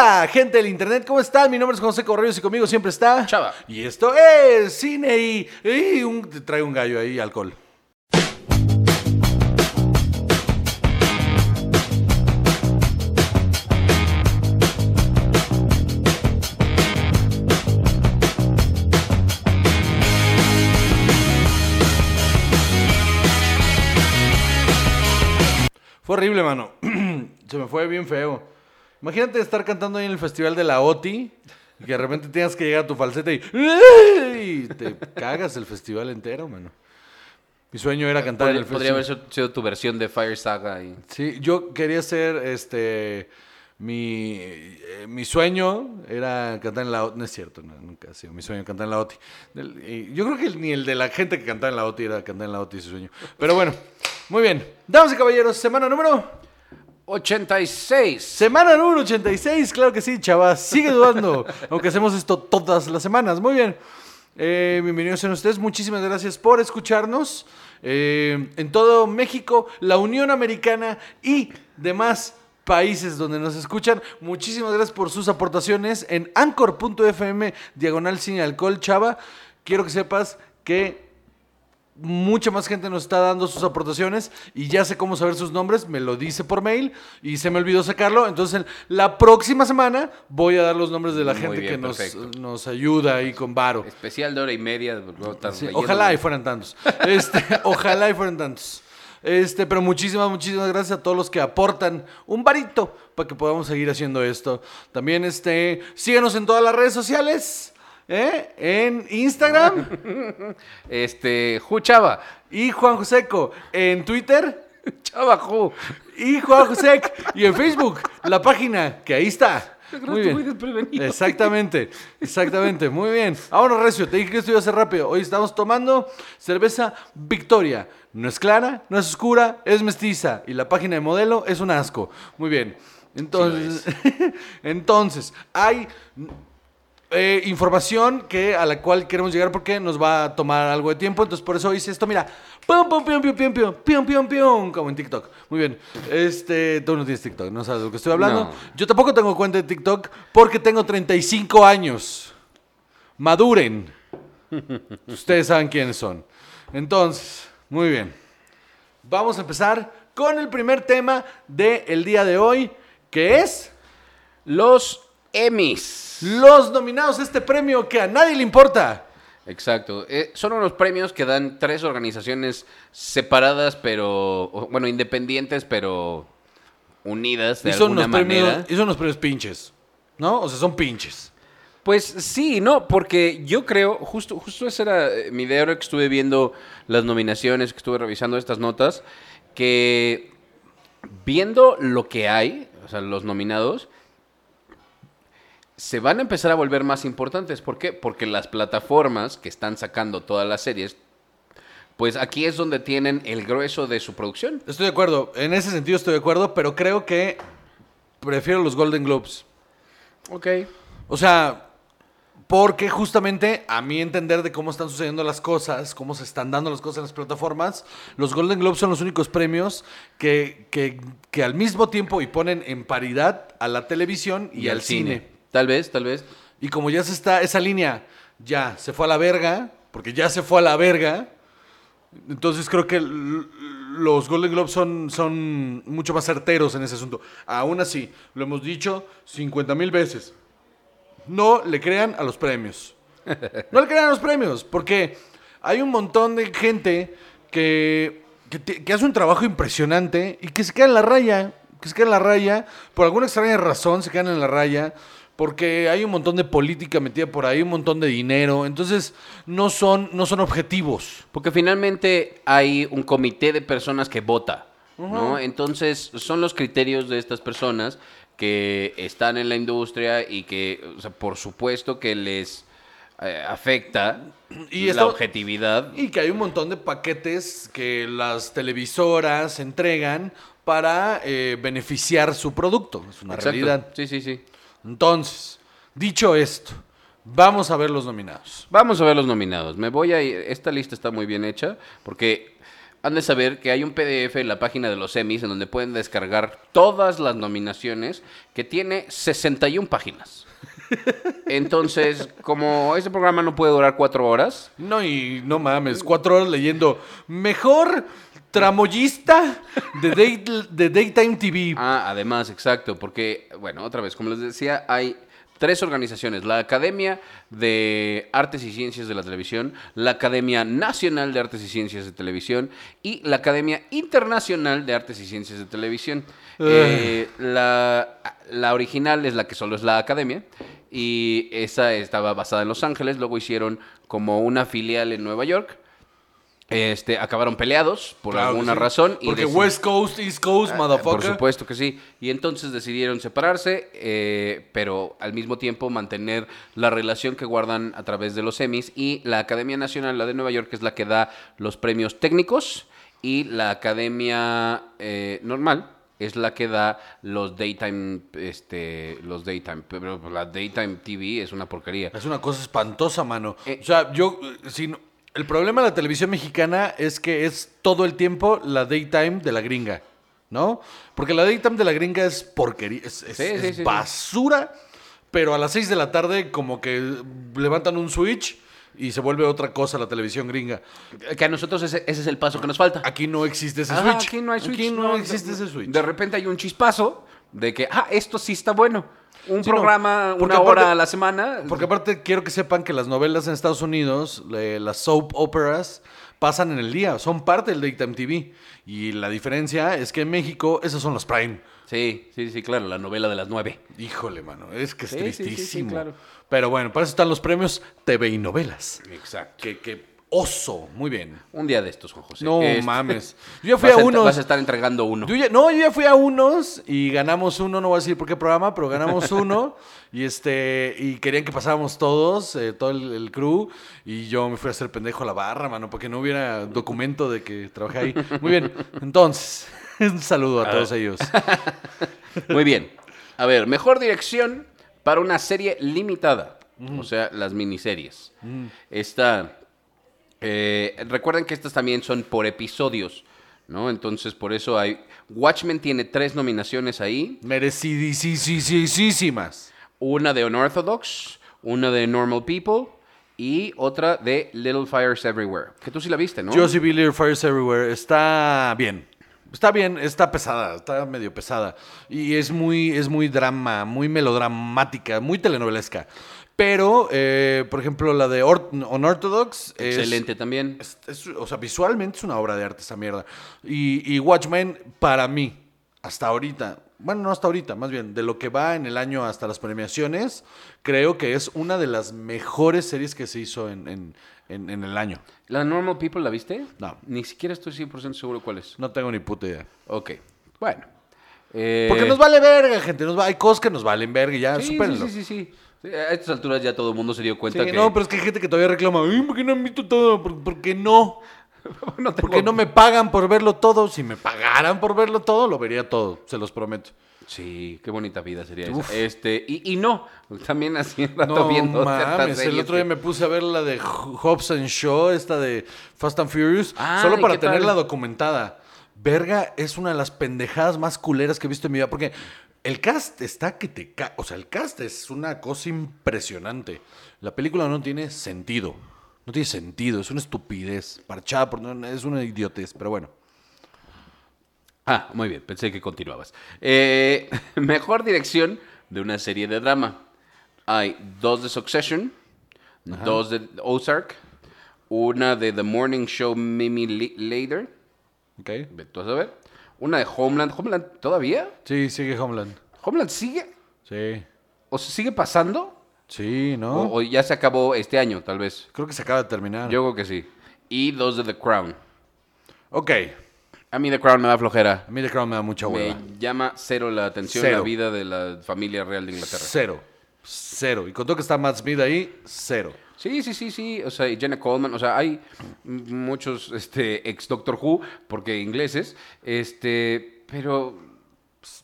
Hola, gente del internet, ¿cómo están? Mi nombre es José Correos y conmigo siempre está Chava. Y esto es cine y, y un, trae un gallo ahí, alcohol. Fue horrible, mano. Se me fue bien feo. Imagínate estar cantando ahí en el festival de la OTI y que de repente tengas que llegar a tu falseta y, y te cagas el festival entero, mano. Mi sueño era cantar en el Podría festival. haber sido tu versión de Fire Saga. Y... Sí, yo quería ser este mi, eh, mi sueño era cantar en la OTI. No es cierto, no, nunca ha sido mi sueño cantar en la OTI. Del- yo creo que ni el de la gente que cantaba en la OTI era cantar en la OTI su sueño. Pero bueno, muy bien. Damas y caballeros, semana número 86. Semana número 86, claro que sí, chavas. Sigue dudando, aunque hacemos esto todas las semanas. Muy bien. Eh, bienvenidos sean ustedes. Muchísimas gracias por escucharnos. Eh, en todo México, la Unión Americana y demás países donde nos escuchan. Muchísimas gracias por sus aportaciones en anchor.fm diagonal sin alcohol, chava. Quiero que sepas que mucha más gente nos está dando sus aportaciones y ya sé cómo saber sus nombres, me lo dice por mail y se me olvidó sacarlo. Entonces, la próxima semana voy a dar los nombres de la Muy gente bien, que nos, ayuda ahí con Varo. Especial de hora y media. Sí, ojalá y fueran tantos. Este, ojalá y fueran tantos. Este, pero muchísimas, muchísimas gracias a todos los que aportan un varito para que podamos seguir haciendo esto. También, este, síguenos en todas las redes sociales, ¿eh? En Instagram Este, Ju Chava. y Juan Joseco en Twitter. Chava Ju. Y Juan José y en Facebook, la página, que ahí está. Muy bien. Exactamente, exactamente, muy bien. Ahora, Recio, te dije que esto iba a ser rápido. Hoy estamos tomando cerveza Victoria. No es clara, no es oscura, es mestiza. Y la página de modelo es un asco. Muy bien. Entonces, entonces hay eh, información que, a la cual queremos llegar porque nos va a tomar algo de tiempo. Entonces, por eso hice esto. Mira, pum, pum, como en TikTok. Muy bien. Este, tú no tienes TikTok, no sabes de lo que estoy hablando. Yo tampoco tengo cuenta de TikTok porque tengo 35 años. Maduren. Ustedes saben quiénes son. Entonces, muy bien. Vamos a empezar con el primer tema del de día de hoy, que es los Emmys. los nominados a este premio que a nadie le importa. Exacto. Eh, son unos premios que dan tres organizaciones separadas, pero. Bueno, independientes, pero unidas de y, son alguna los premios, manera. y son los premios pinches. ¿No? O sea, son pinches. Pues sí, no, porque yo creo, justo, justo esa era eh, mi idea ahora que estuve viendo las nominaciones, que estuve revisando estas notas, que viendo lo que hay, o sea, los nominados, se van a empezar a volver más importantes. ¿Por qué? Porque las plataformas que están sacando todas las series, pues aquí es donde tienen el grueso de su producción. Estoy de acuerdo. En ese sentido estoy de acuerdo, pero creo que prefiero los Golden Globes. Ok. O sea, porque justamente a mi entender de cómo están sucediendo las cosas, cómo se están dando las cosas en las plataformas, los Golden Globes son los únicos premios que, que, que al mismo tiempo y ponen en paridad a la televisión y, al cine. Tal vez, tal vez. Y como ya se está, esa línea ya se fue a la verga, porque ya se fue a la verga, entonces creo que los Golden Globes son, son mucho más certeros en ese asunto. Aún así, lo hemos dicho 50 mil veces. No le crean a los premios. No le crean a los premios, porque hay un montón de gente que, que, que hace un trabajo impresionante y que se queda en la raya. Que se queda en la raya. Por alguna extraña razón se quedan en la raya. Porque hay un montón de política metida por ahí, un montón de dinero. Entonces, no son, no son objetivos. Porque finalmente hay un comité de personas que vota, ¿no? Entonces, son los criterios de estas personas que están en la industria y que, o sea, por supuesto que les eh, afecta Y la esto- objetividad. Y que hay un montón de paquetes que las televisoras entregan para eh, beneficiar su producto. Es una Exacto. realidad. Sí, sí, sí. Entonces, dicho esto, vamos a ver los nominados. Vamos a ver los nominados. Me voy a ir- Esta lista está muy bien hecha porque han de saber que hay un PDF en la página de los Emmys en donde pueden descargar todas las nominaciones que tiene 61 páginas. Entonces, como este programa no puede durar cuatro horas, No, y no mames, cuatro horas leyendo mejor tramoyista de, day- de Daytime TV. Ah, además, exacto, porque, bueno, otra vez, como les decía, hay tres organizaciones, la Academia de Artes y Ciencias de la Televisión, la Academia Nacional de Artes y Ciencias de Televisión y la Academia Internacional de Artes y Ciencias de Televisión. Eh, la, la original es la que solo es la Academia y esa estaba basada en Los Ángeles, luego hicieron como una filial en Nueva York. Este, acabaron peleados por Claro alguna sí. razón. y Porque West Coast, East Coast, Ah, motherfucker. Por supuesto que sí. Y entonces decidieron separarse, eh, pero al mismo tiempo mantener la relación que guardan a través de los Emmys. Y la Academia Nacional, la de Nueva York, es la que da los premios técnicos. Y la Academia eh, normal es la que da los daytime, este, los daytime. Pero la daytime TV es una porquería. Es una cosa espantosa, mano. Eh. o sea, yo, si no- el problema de la televisión mexicana es que es todo el tiempo la daytime de la gringa, ¿no? Porque la daytime de la gringa es porquería, es, es- Sí, sí, es sí, sí. basura, pero a las 6 de la tarde como que levantan un switch y se vuelve otra cosa la televisión gringa. Que a nosotros ese, ese es el paso que nos falta. Aquí no existe ese Ajá, switch. Aquí no hay switch. Aquí no, no, existe ese switch. De repente hay un chispazo de que, ah, esto sí está bueno. Un Sí, programa, una hora a la semana. Porque aparte quiero que sepan que las novelas en Estados Unidos, las soap operas, pasan en el día, son parte del Daytime TV. Y la diferencia es que en México esos son los prime. Sí, sí, sí, claro, la novela de las nueve. Híjole, mano, es que es Sí, sí, sí, sí, tristísimo. claro. Pero bueno, para eso están los premios TV y novelas. Exacto. Que, que oso, muy bien. Un día de estos, Juan José. No Este, mames. Yo ya fui vas a a, unos. Vas a estar entregando uno. Yo ya- no, yo ya fui a unos y ganamos uno, no voy a decir por qué programa, pero ganamos uno y este y querían que pasáramos todos, eh, todo el, el crew y yo me fui a hacer pendejo a la barra, mano, porque no hubiera documento de que trabajé ahí. Muy bien, entonces, un saludo a todos ellos. Muy bien. A ver, mejor dirección para una serie limitada. O sea, las miniseries. Esta. Eh, recuerden que estas también son por episodios. ¿No? Entonces, por eso hay. Watchmen tiene tres nominaciones ahí. Merecidísimas. Una de Unorthodox, una de Normal People y otra de Little Fires Everywhere. Que tú sí la viste, ¿no? Josie B. Little Fires Everywhere está bien. Está bien, está pesada, está medio pesada. Y es muy, es muy drama, muy melodramática, muy telenovelesca. Pero, eh, por ejemplo, la de Or- Unorthodox es- Excelente también. es- es- o sea, visualmente es una obra de arte esa mierda. Y, y Watchmen, para mí, hasta ahorita, bueno, no hasta ahorita, más bien, de lo que va en el año hasta las premiaciones, creo que es una de las mejores series que se hizo en, en- en- en el año. ¿La Normal People la viste? No. Ni siquiera estoy 100% seguro cuál es. No tengo ni puta idea. Ok. Bueno. Eh, Porque nos vale verga, gente. Nos va, hay cosas que nos valen verga y ya, sí, sí, supérenlo. sí, sí, sí. Sí, A estas alturas ya todo el mundo se dio cuenta Sí, que... No, pero es que hay gente que todavía reclama, "Ay, ¿por qué no han visto todo? ¿Por, por qué no? no tengo- ¿Por qué no me pagan por verlo todo? Si me pagaran por verlo todo, lo vería todo, se los prometo. Sí, qué bonita vida sería Uf. esa. Este, y, y no, también así un rato No viendo mames, el otro día me puse a ver la de Hobbs and Shaw, esta de Fast and Furious, Ay, solo para tenerla documentada. Verga es una de las pendejadas más culeras que he visto en mi vida, porque el cast está que te ca... O sea, el cast es una cosa impresionante. La película no tiene sentido. No tiene sentido, es una estupidez. Parchada, por... es una idiotez, pero bueno. Ah, muy bien, pensé que continuabas. Eh, mejor dirección de una serie de drama. Hay dos de Succession, dos de Ozark, una de The Morning Show Mimi Later, ¿Ok? tú a saber, una de Homeland. ¿Homeland todavía? Sí, sigue Homeland. ¿Homeland sigue? Sí. ¿O se sigue pasando? Sí, ¿no? O, o ya se acabó este año, tal vez. Creo que se acaba de terminar. Yo creo que sí. Y dos de The Crown. Ok. A mí The Crown me da flojera. A mí The Crown me da mucha Me hueva. llama cero la atención Cero. la vida de la familia real de Inglaterra. Cero. Cero. Y con todo que está Matt Smith ahí, cero. Sí, sí, sí, sí. O sea, y Jenna Coleman, o sea, hay muchos este, ex Doctor Who, porque ingleses, este, pero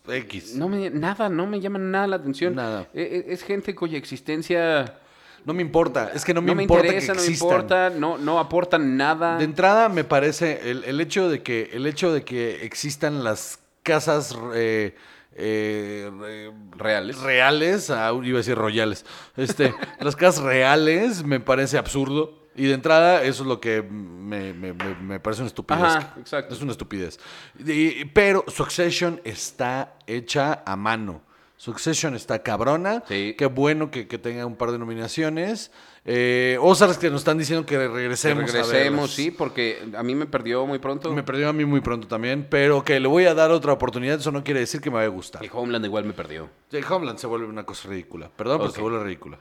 X. no me, nada, no me llama nada la atención. Nada. E- e- Es, gente cuya existencia No me importa. Es que no me, No me importa interesa, que no me importa, no, no aportan nada. De entrada, me parece el, el hecho de que el hecho de que existan las casas eh, eh, re- Reales. reales, ah, iba a decir royales, este, las casas reales me parece absurdo. Y de entrada, eso es lo que me, me- me- me parece una estupidez. Ajá, exacto. Es una estupidez. Y- pero Succession está hecha a mano. Succession está cabrona. Sí. Qué bueno que, que tenga un par de nominaciones. Eh, Ozarks que nos están diciendo que Que regresemos. a regresemos, sí, porque a mí me perdió muy pronto. Me perdió a mí muy pronto también, pero que le voy a dar otra oportunidad, eso no quiere decir que me vaya a gustar. Y Homeland igual me perdió. Sí, Homeland se vuelve una cosa ridícula. Perdón, pero se vuelve ridícula.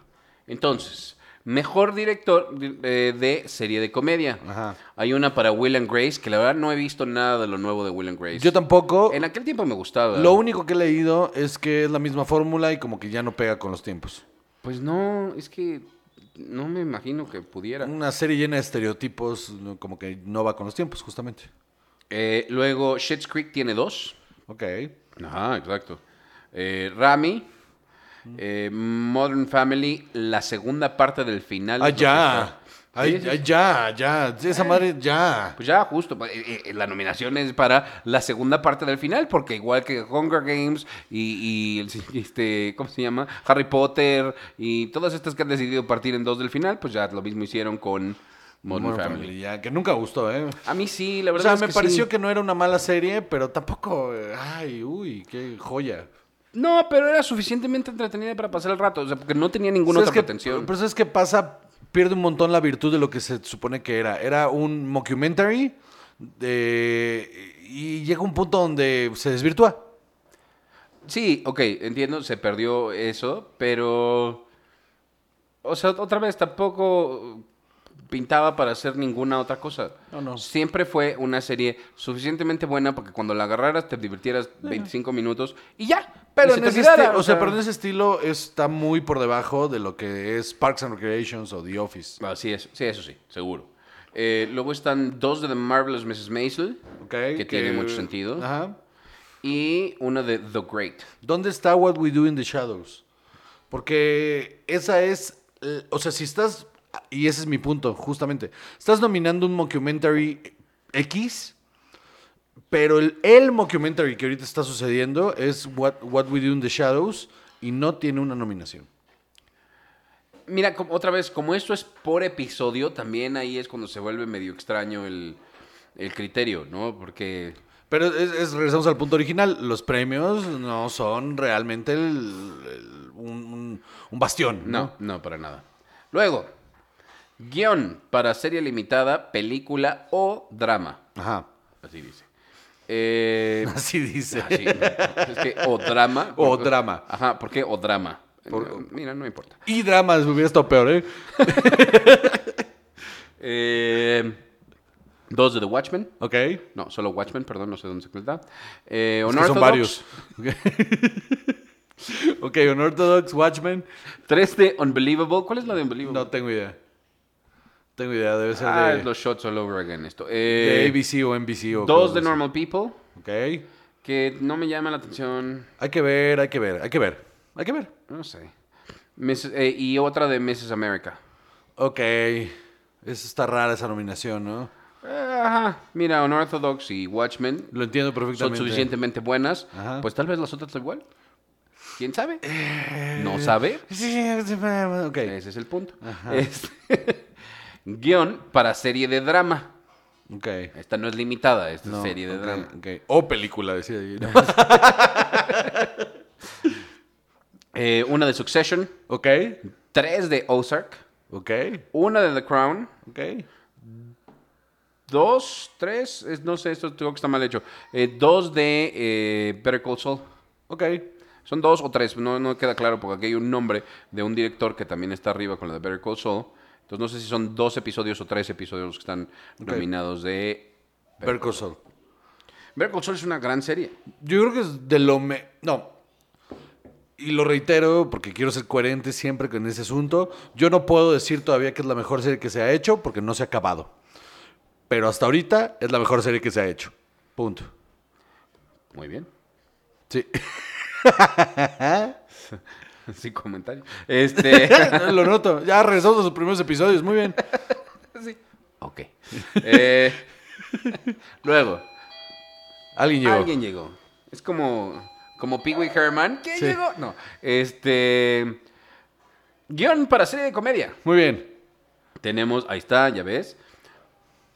Entonces, mejor director de, de serie de comedia. Ajá. Hay una para Will and Grace, que la verdad no he visto nada de lo nuevo de Will and Grace. Yo tampoco. En aquel tiempo me gustaba. Lo único que he leído es que es la misma fórmula y como que ya no pega con los tiempos. Pues no, es que no me imagino que pudiera. Una serie llena de estereotipos, como que no va con los tiempos, justamente. Eh, luego, Schitt's Creek tiene dos. Ok. Ajá, exacto. Eh, Rami, eh, Modern Family, la segunda parte del final. Ah, ya. Ay, Sí, sí, ya, ya. Esa madre, ya. Pues ya, justo. eh, eh, la nominación es para la segunda parte del final, porque igual que Hunger Games y, este, ¿cómo se llama? Harry Potter y todas estas que han decidido partir en dos del final, pues ya lo mismo hicieron con Modern, Modern Family. Family, ya, que nunca gustó, ¿eh? A mí sí, la O verdad sea, es me que pareció sí. que no era una mala serie, pero tampoco, eh, ay, uy, qué joya. No, pero era suficientemente entretenida para pasar el rato, o sea, porque no tenía ninguna ¿Sabes otra pretensión. Pero ¿sabes qué pasa? Pierde un montón la virtud de lo que se supone que era. Era un mockumentary de- y llega un punto donde se desvirtúa. Sí, ok, entiendo, se perdió eso, pero... O sea, otra vez, tampoco pintaba para hacer ninguna otra cosa. No, no. Siempre fue una serie suficientemente buena para que cuando la agarraras te divirtieras 25 minutos y ya. Pero y en, ese olvidara, esti- o sea, pero en ese estilo está muy por debajo de lo que es Parks and Recreations o The Office. Así es, sí, eso sí, seguro. Eh, luego están dos de The Marvelous Mrs. Maisel, que tiene mucho sentido, Ajá. y una de The Great. ¿Dónde está What We Do in the Shadows? Porque esa es, eh, o sea, si estás, y ese es mi punto, justamente, estás nominando un mockumentary X, pero el, el mockumentary que ahorita está sucediendo es What, What We Do in the Shadows y no tiene una nominación. Mira, como- otra vez, como esto es por episodio, también ahí es cuando se vuelve medio extraño el, el criterio, ¿no? Porque... Pero es, es- regresamos al punto original, los premios no son realmente el- un, un- un bastión. No, no, para nada. Luego, guion para serie limitada, película o drama. Ajá, Así dice. Eh, así dice. así, es que o drama. O porque- drama. Ajá, ¿por qué o drama? Por- Mira, no importa. Y dramas hubiera estado peor, ¿eh? Eh, dos de The Watchmen. Ok. No, solo Watchmen, perdón, no sé dónde se está. Eh, Es que son varios. ok, Unorthodox, Watchmen. Tres de Unbelievable. ¿Cuál es la de Unbelievable? No tengo idea. Tengo idea, debe ser ah, de, es los shots all over again esto. de Eh, ABC o NBC. O dos de así. Normal People, Ok. que no me llama la atención. Hay que ver, hay que ver, hay que ver. Hay que ver. No sé. Miss- eh, y otra de Mrs. America. Ok. Esa está rara esa nominación, ¿no? Eh, Ajá. Mira, Unorthodox y Watchmen Lo entiendo son perfectamente. suficientemente buenas. Ajá. Pues tal vez las otras igual. ¿Quién sabe? ¿No sabe? Sí, sí, ok. Ese es el punto. Este- Guión para serie de drama. Ok. Esta no es limitada, esta No, es serie de drama. ok. O película, decía. ¿no? Eh, una de Succession, ok. tres de Ozark, Ok. una de The Crown, Ok. dos, tres, es- no sé, esto creo que está mal hecho, eh, dos de eh, Better Call Saul. Ok. Son dos o tres, no, no queda claro porque aquí hay un nombre de un director que también está arriba con la de Better Call Saul. Entonces no sé si son dos episodios o tres episodios los que están nominados de... Call Saul es una gran serie. Yo creo que es de lo... Me... No. Y lo reitero porque quiero ser coherente siempre con ese asunto. Yo no puedo decir todavía que es la mejor serie que se ha hecho porque no se ha acabado. Pero hasta ahorita es la mejor serie que se ha hecho. Punto. Muy bien. Sí. Sin comentario. Este. Lo noto. Ya regresamos a sus primeros episodios. Muy bien. sí. Ok. Eh, luego, Alguien llegó. alguien llegó. Es como, como Pee Wee Herman. ¿Quién Sí. llegó? No. Este. Guión para serie de comedia. Muy bien. Tenemos, ahí está, ya ves.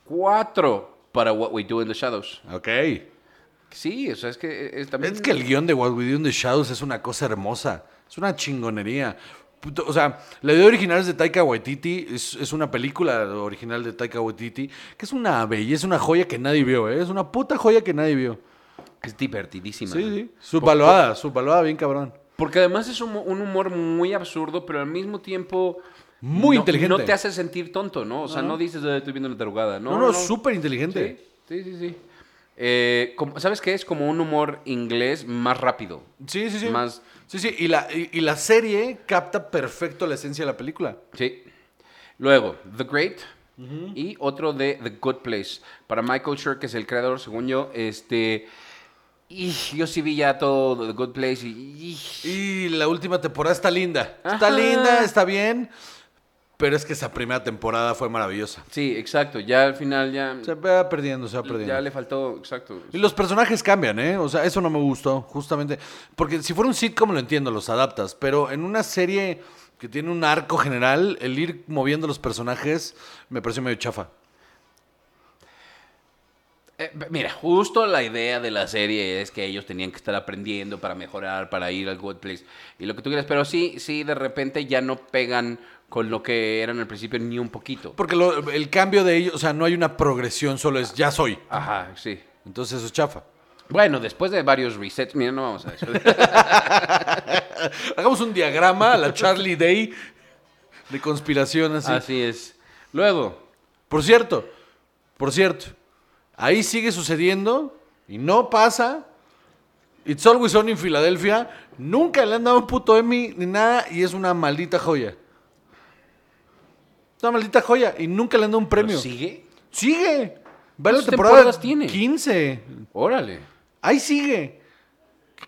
Cuatro para What We Do in the Shadows. Ok. Sí, o sea, es que es también. Es que el guion de What We Do in the Shadows es una cosa hermosa. Es una chingonería. O sea, la idea original es de Taika Waititi. Es, es una película original de Taika Waititi. Que es una belleza, una joya que nadie vio, ¿eh? Es una puta joya que nadie vio. Es divertidísima. Sí, sí. Subvaluada, subvaluada bien cabrón. Porque además es un, un humor muy absurdo, pero al mismo tiempo. Muy no- inteligente. No te hace sentir tonto, ¿no? O sea, no, dices, "Ah, estoy viendo la tarugada. No, No, no, súper inteligente. Sí, sí, sí. sí. Eh, como- ¿Sabes qué? Es como un humor inglés más rápido. Sí, sí, sí. Más- Sí, sí. Y la, y, y la serie capta perfecto la esencia de la película. Sí. Luego, The Great. Y otro de The Good Place. Para Michael Schur, que es el creador, según yo, este. Y yo sí vi ya todo The Good Place y. y- Y la última temporada está linda. Está linda, está bien. Pero es que esa primera temporada fue maravillosa. Sí, exacto. Ya al final ya. Se va perdiendo, se va perdiendo. Ya le faltó, exacto. Y los personajes cambian, ¿eh? O sea, eso no me gustó, justamente. Porque si fuera un sitcom lo entiendo, los adaptas. Pero en una serie que tiene un arco general, el ir moviendo los personajes me pareció medio chafa. Eh, mira, justo la idea de la serie es que ellos tenían que estar aprendiendo para mejorar, para ir al Good Place y lo que tú quieras. Pero sí, sí, de repente ya no pegan con lo que eran al principio ni un poquito. Porque lo- el cambio de ellos, o sea, no hay una progresión, solo es ya soy. Ajá, sí. Entonces eso es chafa. Bueno, después de varios resets, mira, no vamos a eso. Hagamos un diagrama a la Charlie Day de conspiración así. Así es. Luego, Por cierto, por cierto, ahí sigue sucediendo y no pasa. It's Always On en Filadelfia. Nunca le han dado un puto Emmy ni nada y es una maldita joya. Una maldita joya y nunca le han dado un premio. ¿sigue? Sigue. Va la ¿Cuántas temporada temporadas tiene? 15. Órale. Ahí sigue.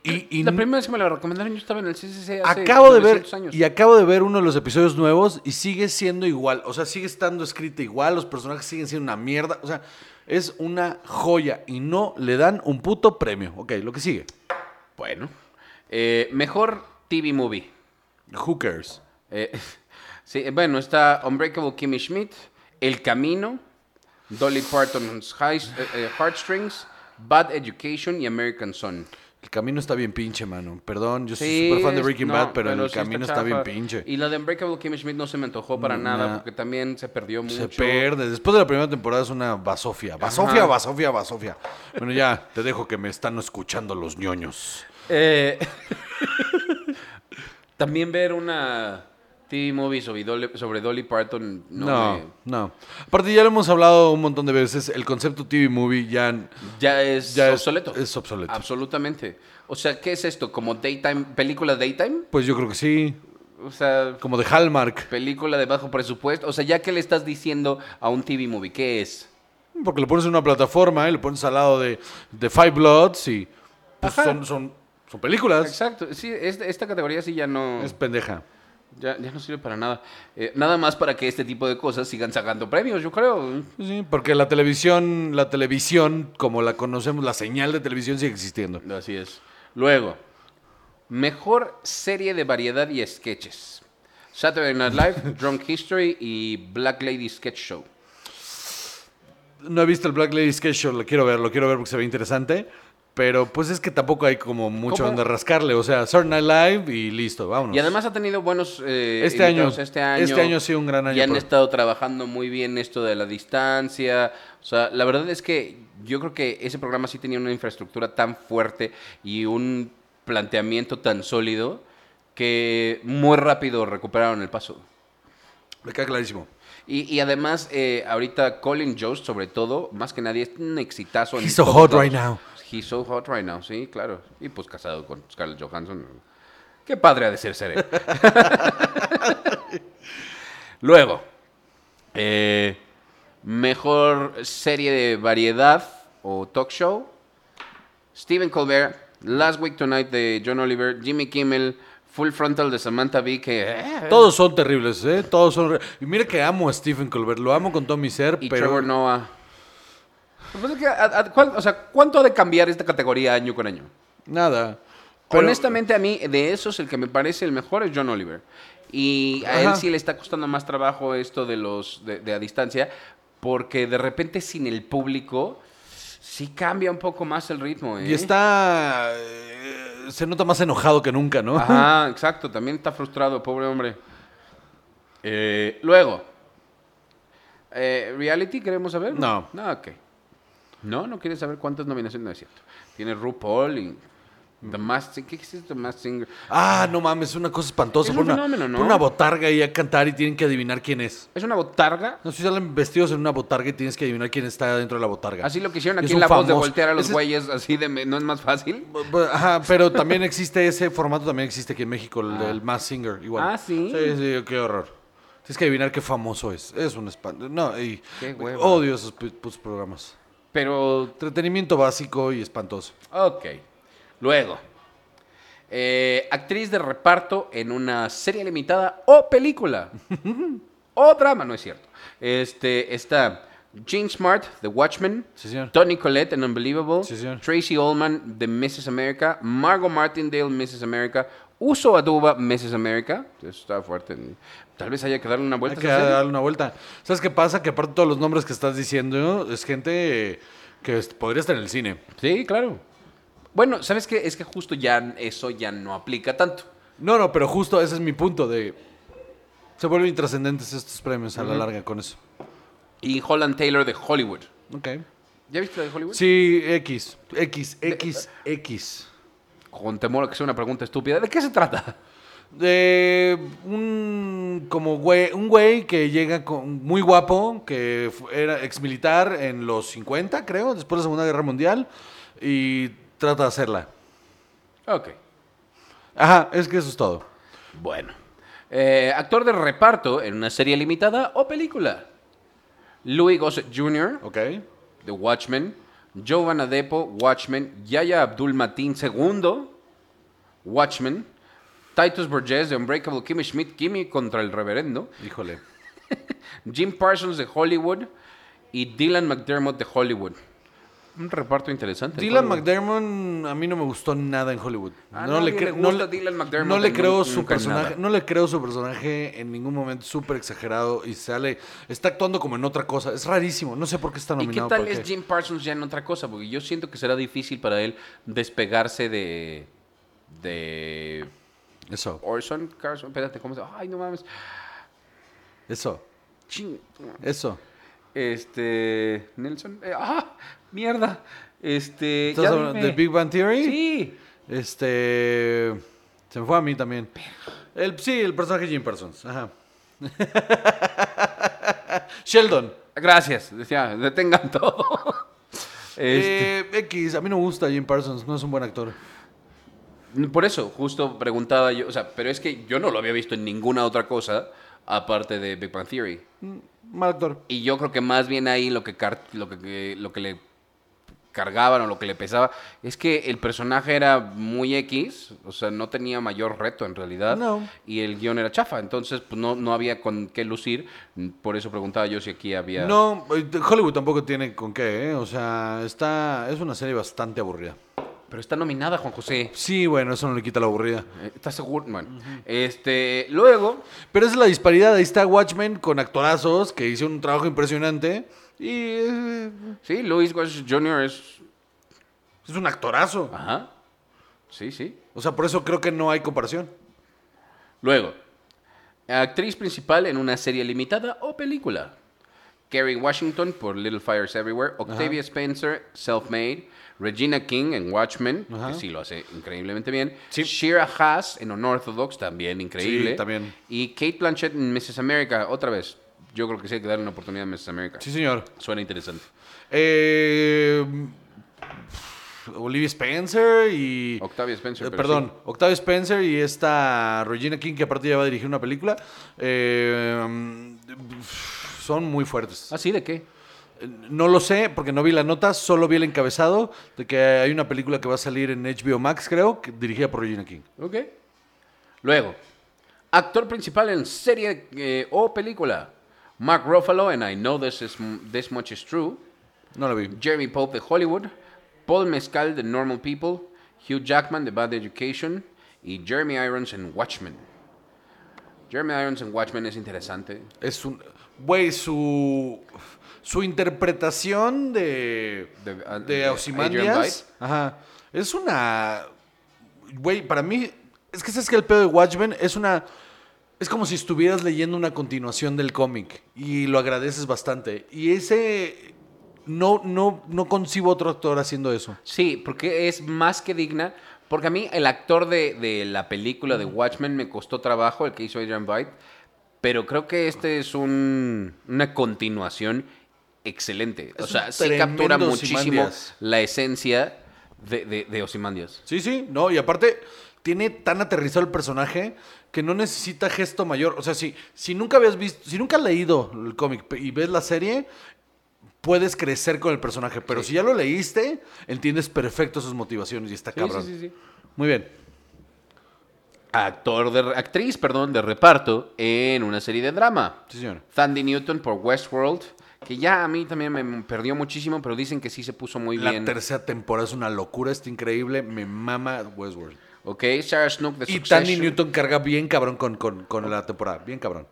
Y, y La primera vez que me la recomendaron, yo estaba en el CCC hace acabo de ver 900 años. y acabo de ver uno de los episodios nuevos y sigue siendo igual, o sea, sigue estando escrita igual, los personajes siguen siendo una mierda, o sea, es una joya y no le dan un puto premio. Ok, lo que sigue. Bueno. Eh, mejor TV movie. Hookers. Eh, sí, bueno, está Unbreakable Kimmy Schmidt, El Camino, Dolly Parton's High- eh, eh, Heartstrings, Bad Education y American Son. El camino está bien pinche, mano. Perdón, yo soy Sí, súper fan de Breaking no, Bad, pero, el sí camino está, bien pinche. Y la de Unbreakable Kimmy Schmidt no se me antojó para nada porque también se perdió mucho. Se pierde. Después de la primera temporada es una basofia. Basofia, Ajá. basofia, basofia. Bueno, ya, te dejo que me están escuchando los ñoños. Eh, también ver una TV movie sobre Dolly, sobre Dolly Parton no, No, me- no. Aparte, ya lo hemos hablado un montón de veces. El concepto TV movie ya, ya es ya obsoleto. es obsoleto. Absolutamente. O sea, ¿qué es esto? ¿Como daytime, película daytime? Pues yo creo que sí. O sea, Como de Hallmark. película de bajo presupuesto. O sea, ya que le estás diciendo a un TV movie, ¿qué es? Porque lo pones en una plataforma y lo pones al lado de, de Five Bloods y pues, son, son, son películas. Exacto. Sí, es- esta categoría sí ya no, Es pendeja. Ya, ya no sirve para nada. Eh, nada más para que este tipo de cosas sigan sacando premios, yo creo. Sí, porque la televisión, la televisión, como la conocemos, la señal de televisión sigue existiendo. Así es. Luego, mejor serie de variedad y sketches. Saturday Night Live, Drunk History y Black Lady Sketch Show. No he visto el Black Lady Sketch Show, lo quiero ver, lo quiero ver porque se ve interesante. Pero pues es que tampoco hay como mucho ¿Cómo? donde rascarle. O sea, Saturday Night Live y listo, vámonos. Y además ha tenido buenos eh, Este año, este año. este año ha sido un gran año Y han estado trabajando muy bien esto de la distancia. O sea, la verdad es que yo creo que ese programa sí tenía una infraestructura tan fuerte y un planteamiento tan sólido que muy rápido recuperaron el paso. Me queda clarísimo. Y, y además, eh, ahorita Colin Jost, sobre todo, más que nadie, es un exitazo. en He's so hot lados. right now. He's so hot right now, sí, claro. Y pues casado con Scarlett Johansson. Qué padre ha de ser ser él. Luego, eh, mejor serie de variedad o talk show. Stephen Colbert, Last Week Tonight de John Oliver, Jimmy Kimmel, Full Frontal de Samantha Bee, que... eh, Todos son terribles, ¿eh? Todos son... Y mira que amo a Stephen Colbert, lo amo con todo mi ser, y pero... Trevor Noah. Pues es que, a- a- ¿cuál- o sea, ¿cuánto ha de cambiar esta categoría año con año? Nada. Pero- Honestamente, a mí, de esos, el que me parece el mejor es John Oliver. Y a él Ajá. sí le está costando más trabajo esto de los de, de a distancia, porque de repente sin el público sí cambia un poco más el ritmo. ¿eh? Y está... eh, se nota más enojado que nunca, ¿no? Ajá, exacto. También está frustrado, pobre hombre. Eh, luego, eh, ¿reality queremos saber? No. No, ok. No, no quieres saber cuántas nominaciones, no es cierto. Tiene RuPaul y The Singer. ¿Qué es The Singer? Ah, no mames, es una cosa espantosa. Es un una, fenómeno, ¿no? pon una botarga ahí a cantar y tienen que adivinar quién es. Es una botarga. No, si salen vestidos en una botarga y tienes que adivinar quién está dentro de la botarga. Así lo que hicieron aquí en la voz de voltear a los güeyes, así de... ¿No es más fácil? Ajá, pero también existe ese formato, también existe aquí en México, el Ah. Singer, igual. Ah, ¿sí? Sí, sí, qué horror. Tienes que adivinar qué famoso es. Es un espanto. No, y Qué hueva. odio esos programas. Pero, Entretenimiento básico y espantoso. ok. Luego, eh, actriz de reparto en una serie limitada o película. o drama, no es cierto. Este, está Jean Smart, The Watchmen. Sí, señor. Tony Collette en Unbelievable. Sí, señor. Tracy Ullman de Mrs. America. Margot Martindale, Mrs. America. Uso Aduba, Mrs. America. Eso está fuerte. Tal vez haya que darle una Hay vuelta. que esa serie. darle una vuelta. ¿Sabes qué pasa? Que aparte de todos los nombres que estás diciendo, es gente que podría estar en el cine. Sí, claro. Bueno, ¿sabes qué? Es que justo ya eso ya no aplica tanto. No, no, pero justo ese es mi punto de... Se vuelven intrascendentes estos premios a la larga con eso. Y Holland Taylor de Hollywood. Ok. ¿Ya viste la de Hollywood? Sí, X. X, X, X. Con temor a que sea una pregunta estúpida. ¿De qué se trata? De un como güey, un güey que llega con, muy guapo, que era ex militar en los 50, creo, después de la Segunda Guerra Mundial, y trata de hacerla. Ok. Ajá, es que eso es todo. Bueno. Eh, actor de reparto en una serie limitada o película. Louis Gossett Jr., Ok. The Watchmen. Giovanna Depo, Watchmen. Yaya Abdul Mateen II, Watchmen. Titus Burgess de Unbreakable Kimmy Schmidt, Kimmy contra el reverendo. Híjole. Jim Parsons de Hollywood y Dylan McDermott de Hollywood. Un reparto interesante. Dylan. McDermott a mí no me gustó nada en Hollywood. A no le no gusta Dylan McDermott no le en creo su personaje, nada. no le creo su personaje en ningún momento súper exagerado y sale está actuando como en otra cosa. Es rarísimo, no sé por qué está ¿Y qué nominado. tal ¿por es qué? Jim Parsons ya en otra cosa? Porque yo siento que será difícil para él despegarse de. de. Eso, Orson Carson. Espérate, ¿cómo se llama? Ay, no mames. eso, Ching. eso. Este. Nelson. eh, ¡Ah! ¡Mierda! Este. ¿Estás hablando de Big Bang Theory? Sí. Este. Se me fue a mí también. El, sí, el personaje Jim Parsons. Ajá. Sheldon. Gracias. Decía, detengan todo. Este, Eh, X, a mí no me gusta Jim Parsons, no es un buen actor. Por eso, justo preguntaba yo. O sea, pero es que yo no lo había visto en ninguna otra cosa aparte de Big Bang Theory. Mal actor. Y yo creo que más bien ahí lo que, lo que- que, lo que le cargaban o lo que le pesaba es que el personaje era muy X, o sea, no tenía mayor reto en realidad. No. Y el guion era chafa, entonces pues, no, no había con qué lucir. Por eso preguntaba yo si aquí había... No, eh, Hollywood tampoco tiene con qué, ¿eh? O sea, está, es una serie bastante aburrida. Pero está nominada, Juan José. Sí, bueno, eso no le quita la aburrida. Eh, ¿Estás seguro? Bueno, este, luego, Pero esa es la disparidad. Ahí está Watchmen con actorazos que hicieron un trabajo impresionante. Y eh, sí, Louis Gossett Jr. es... es un actorazo. Ajá. Sí, sí. O sea, por eso creo que no hay comparación. Luego, actriz principal en una serie limitada o película. Kerry Washington por Little Fires Everywhere. Octavia Spencer, Self-Made. Regina King en Watchmen, Ajá. que sí lo hace increíblemente bien. Sí. Shira Haas en Unorthodox, también increíble. Sí, también. Y Kate Blanchett en Mrs. America, otra vez. Yo creo que sí hay que darle una oportunidad a Mrs. America. Sí, señor. Suena interesante. Eh, Olivia Spencer y... Octavia Spencer. Eh, perdón, Octavia Spencer y esta Regina King, que aparte ya va a dirigir una película, eh, mm, son muy fuertes. sí. ¿Ah, sí? ¿De qué? Eh, No lo sé, porque no vi la nota, solo vi el encabezado de que hay una película que va a salir en HBO Max, creo, que, dirigida por Regina King. Ok. Luego, actor principal en serie eh, o película. Mark Ruffalo, and I know this, is, this much is true. No la vi. Jeremy Pope de Hollywood. Paul Mescal de Normal People. Hugh Jackman de Bad Education. Y Jeremy Irons en Watchmen. Jeremy Irons en Watchmen es interesante. Es un. Güey, su. Su interpretación de. De- De, ah, de Ozymandias. Ajá. Es una. Güey, para mí. Es que sabes que el pedo de Watchmen es una. Es como si estuvieras leyendo una continuación del cómic. Y lo agradeces bastante. Y ese. No, no, no concibo otro actor haciendo eso. Sí, porque es más que digna. Porque a mí el actor de, de la película de Watchmen me costó trabajo, el que hizo Adrian White. Pero creo que este es un- una continuación excelente. o sea, sí captura muchísimo Ozymandias. la esencia de, de, de Ozymandias. Sí, sí, no, y aparte tiene tan aterrizado el personaje que no necesita gesto mayor. O sea, si, si nunca habías visto, si nunca has leído el cómic y ves la serie, puedes crecer con el personaje. Pero Sí. si ya lo leíste, entiendes perfecto sus motivaciones y está Sí, cabrón. sí, sí, sí. Muy bien. Actor de, actriz, perdón, de reparto en una serie de drama. Sí, señor. Sandy Newton por Westworld, que ya a mí también me perdió muchísimo, pero dicen que sí se puso muy La bien. tercera temporada es una locura, está increíble. Me mama Westworld. Ok, Sarah Snook de Y. Tandy Newton carga bien cabrón con, con, con la temporada. Bien cabrón.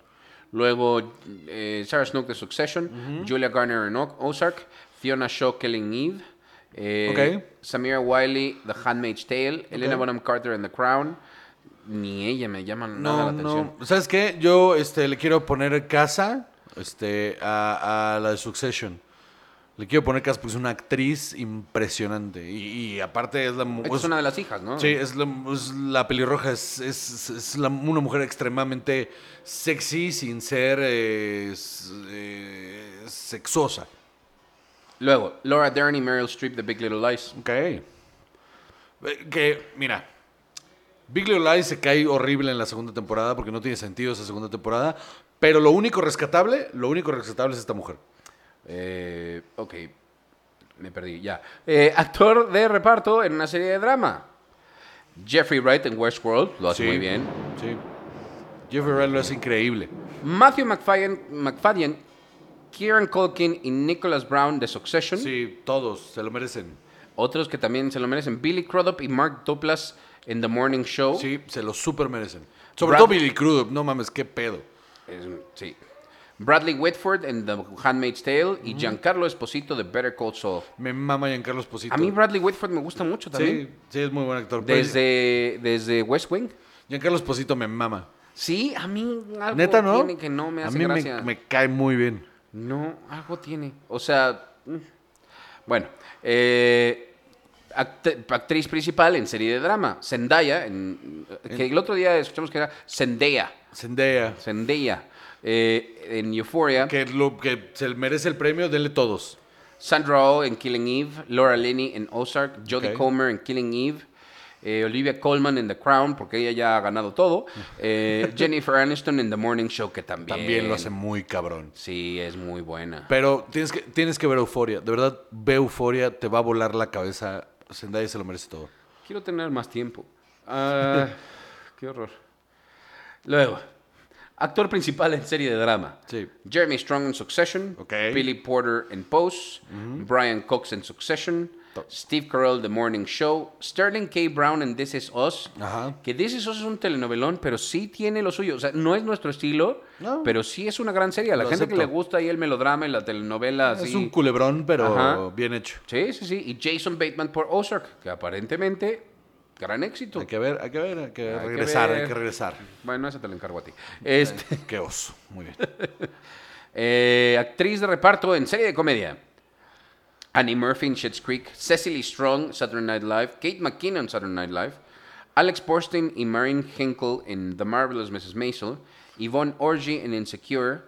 Luego eh, Sarah Snook de Succession, Julia Garner en Ozark, Fiona Shaw Killing Eve, eh, Ok. Samira Wiley The Handmaid's Tale, Elena. Bonham Carter en The Crown. Ni ella me llama nada No, la atención. no. ¿Sabes qué? Yo este, le quiero poner casa este, a, a la de Succession. Le quiero poner casa porque es una actriz impresionante. Y, y aparte es la... Esta es una de las hijas, ¿no? Sí, es la, es la pelirroja, es, es- es la- una mujer extremadamente sexy sin ser eh, eh, sexosa. Luego, Laura Dern y Meryl Streep de Big Little Lies. Ok. Eh, Que, mira, Big Little Lies se cae horrible en la segunda temporada porque no tiene sentido esa segunda temporada. Pero lo único rescatable, lo único rescatable es esta mujer. Eh, ok, me perdí, ya. Eh, actor de reparto en una serie de drama. Jeffrey Wright en Westworld, lo hace Sí, muy bien. Sí. Jeffrey Wright lo hace increíble. Matthew McFadden, McFadden, Kieran Culkin y Nicholas Brown de Succession. Sí, todos se lo merecen. Otros que también se lo merecen. Billy Crudup y Mark Duplass en The Morning Show. Sí, se lo super merecen. Sobre Brad- todo Billy Crudup, no mames, qué pedo. Es- sí. Bradley Whitford en The Handmaid's Tale y Giancarlo Esposito de Better Call Saul. Me mama Giancarlo Esposito. A mí Bradley Whitford me gusta mucho también. sí, sí, es muy buen actor. Desde, desde West Wing. Giancarlo Esposito me mama. Sí, a mí algo Neta, ¿no? tiene que no me A hace mí me, gracia. me cae muy bien. No, algo tiene. O sea, mm. bueno, eh, act- actriz principal en serie de drama, Zendaya, en- que el otro día escuchamos que era Zendaya, Zendaya. Zendaya, eh, en Euphoria, Que, lo, que se merece el premio, denle todos. Sandra Oh en Killing Eve, Laura Linney en Ozark, Jodie. Comer en Killing Eve, eh, Olivia Colman en The Crown, porque ella ya ha ganado todo, eh, Jennifer Aniston en The Morning Show, que también, También lo hace muy cabrón. Sí, es muy buena. Pero tienes que, tienes que ver Euforia. De verdad, ve Euforia, te va a volar la cabeza. Zendaya se lo merece todo. Quiero tener más tiempo. Ah, qué horror. Luego, actor principal en serie de drama. Sí. Jeremy Strong en Succession. Ok. Billy Porter en Pose. Brian Cox en Succession. Steve Carell, The Morning Show. Sterling K. Brown en This Is Us. Ajá. Que This Is Us es un telenovelón, pero sí tiene lo suyo. O sea, no es nuestro estilo, No. pero sí es una gran serie. A la Lo gente acepto. que le gusta ahí el melodrama y la telenovela así. Es un culebrón, pero Ajá. bien hecho. Sí, sí, sí. Y Jason Bateman por Ozark, que aparentemente, gran éxito. Hay que ver, hay que ver, hay que Hay regresar, hay que regresar. Bueno, ese te lo encargo a ti. Este, Qué oso. Muy bien. eh, actriz de reparto en serie de comedia. Annie Murphy en Schitt's Creek, Cecily Strong, Saturday Night Live, Kate McKinnon, Saturday Night Live, Alex Borstein y Maureen Hinkle en The Marvelous Mrs. Maisel, Yvonne Orji en Insecure,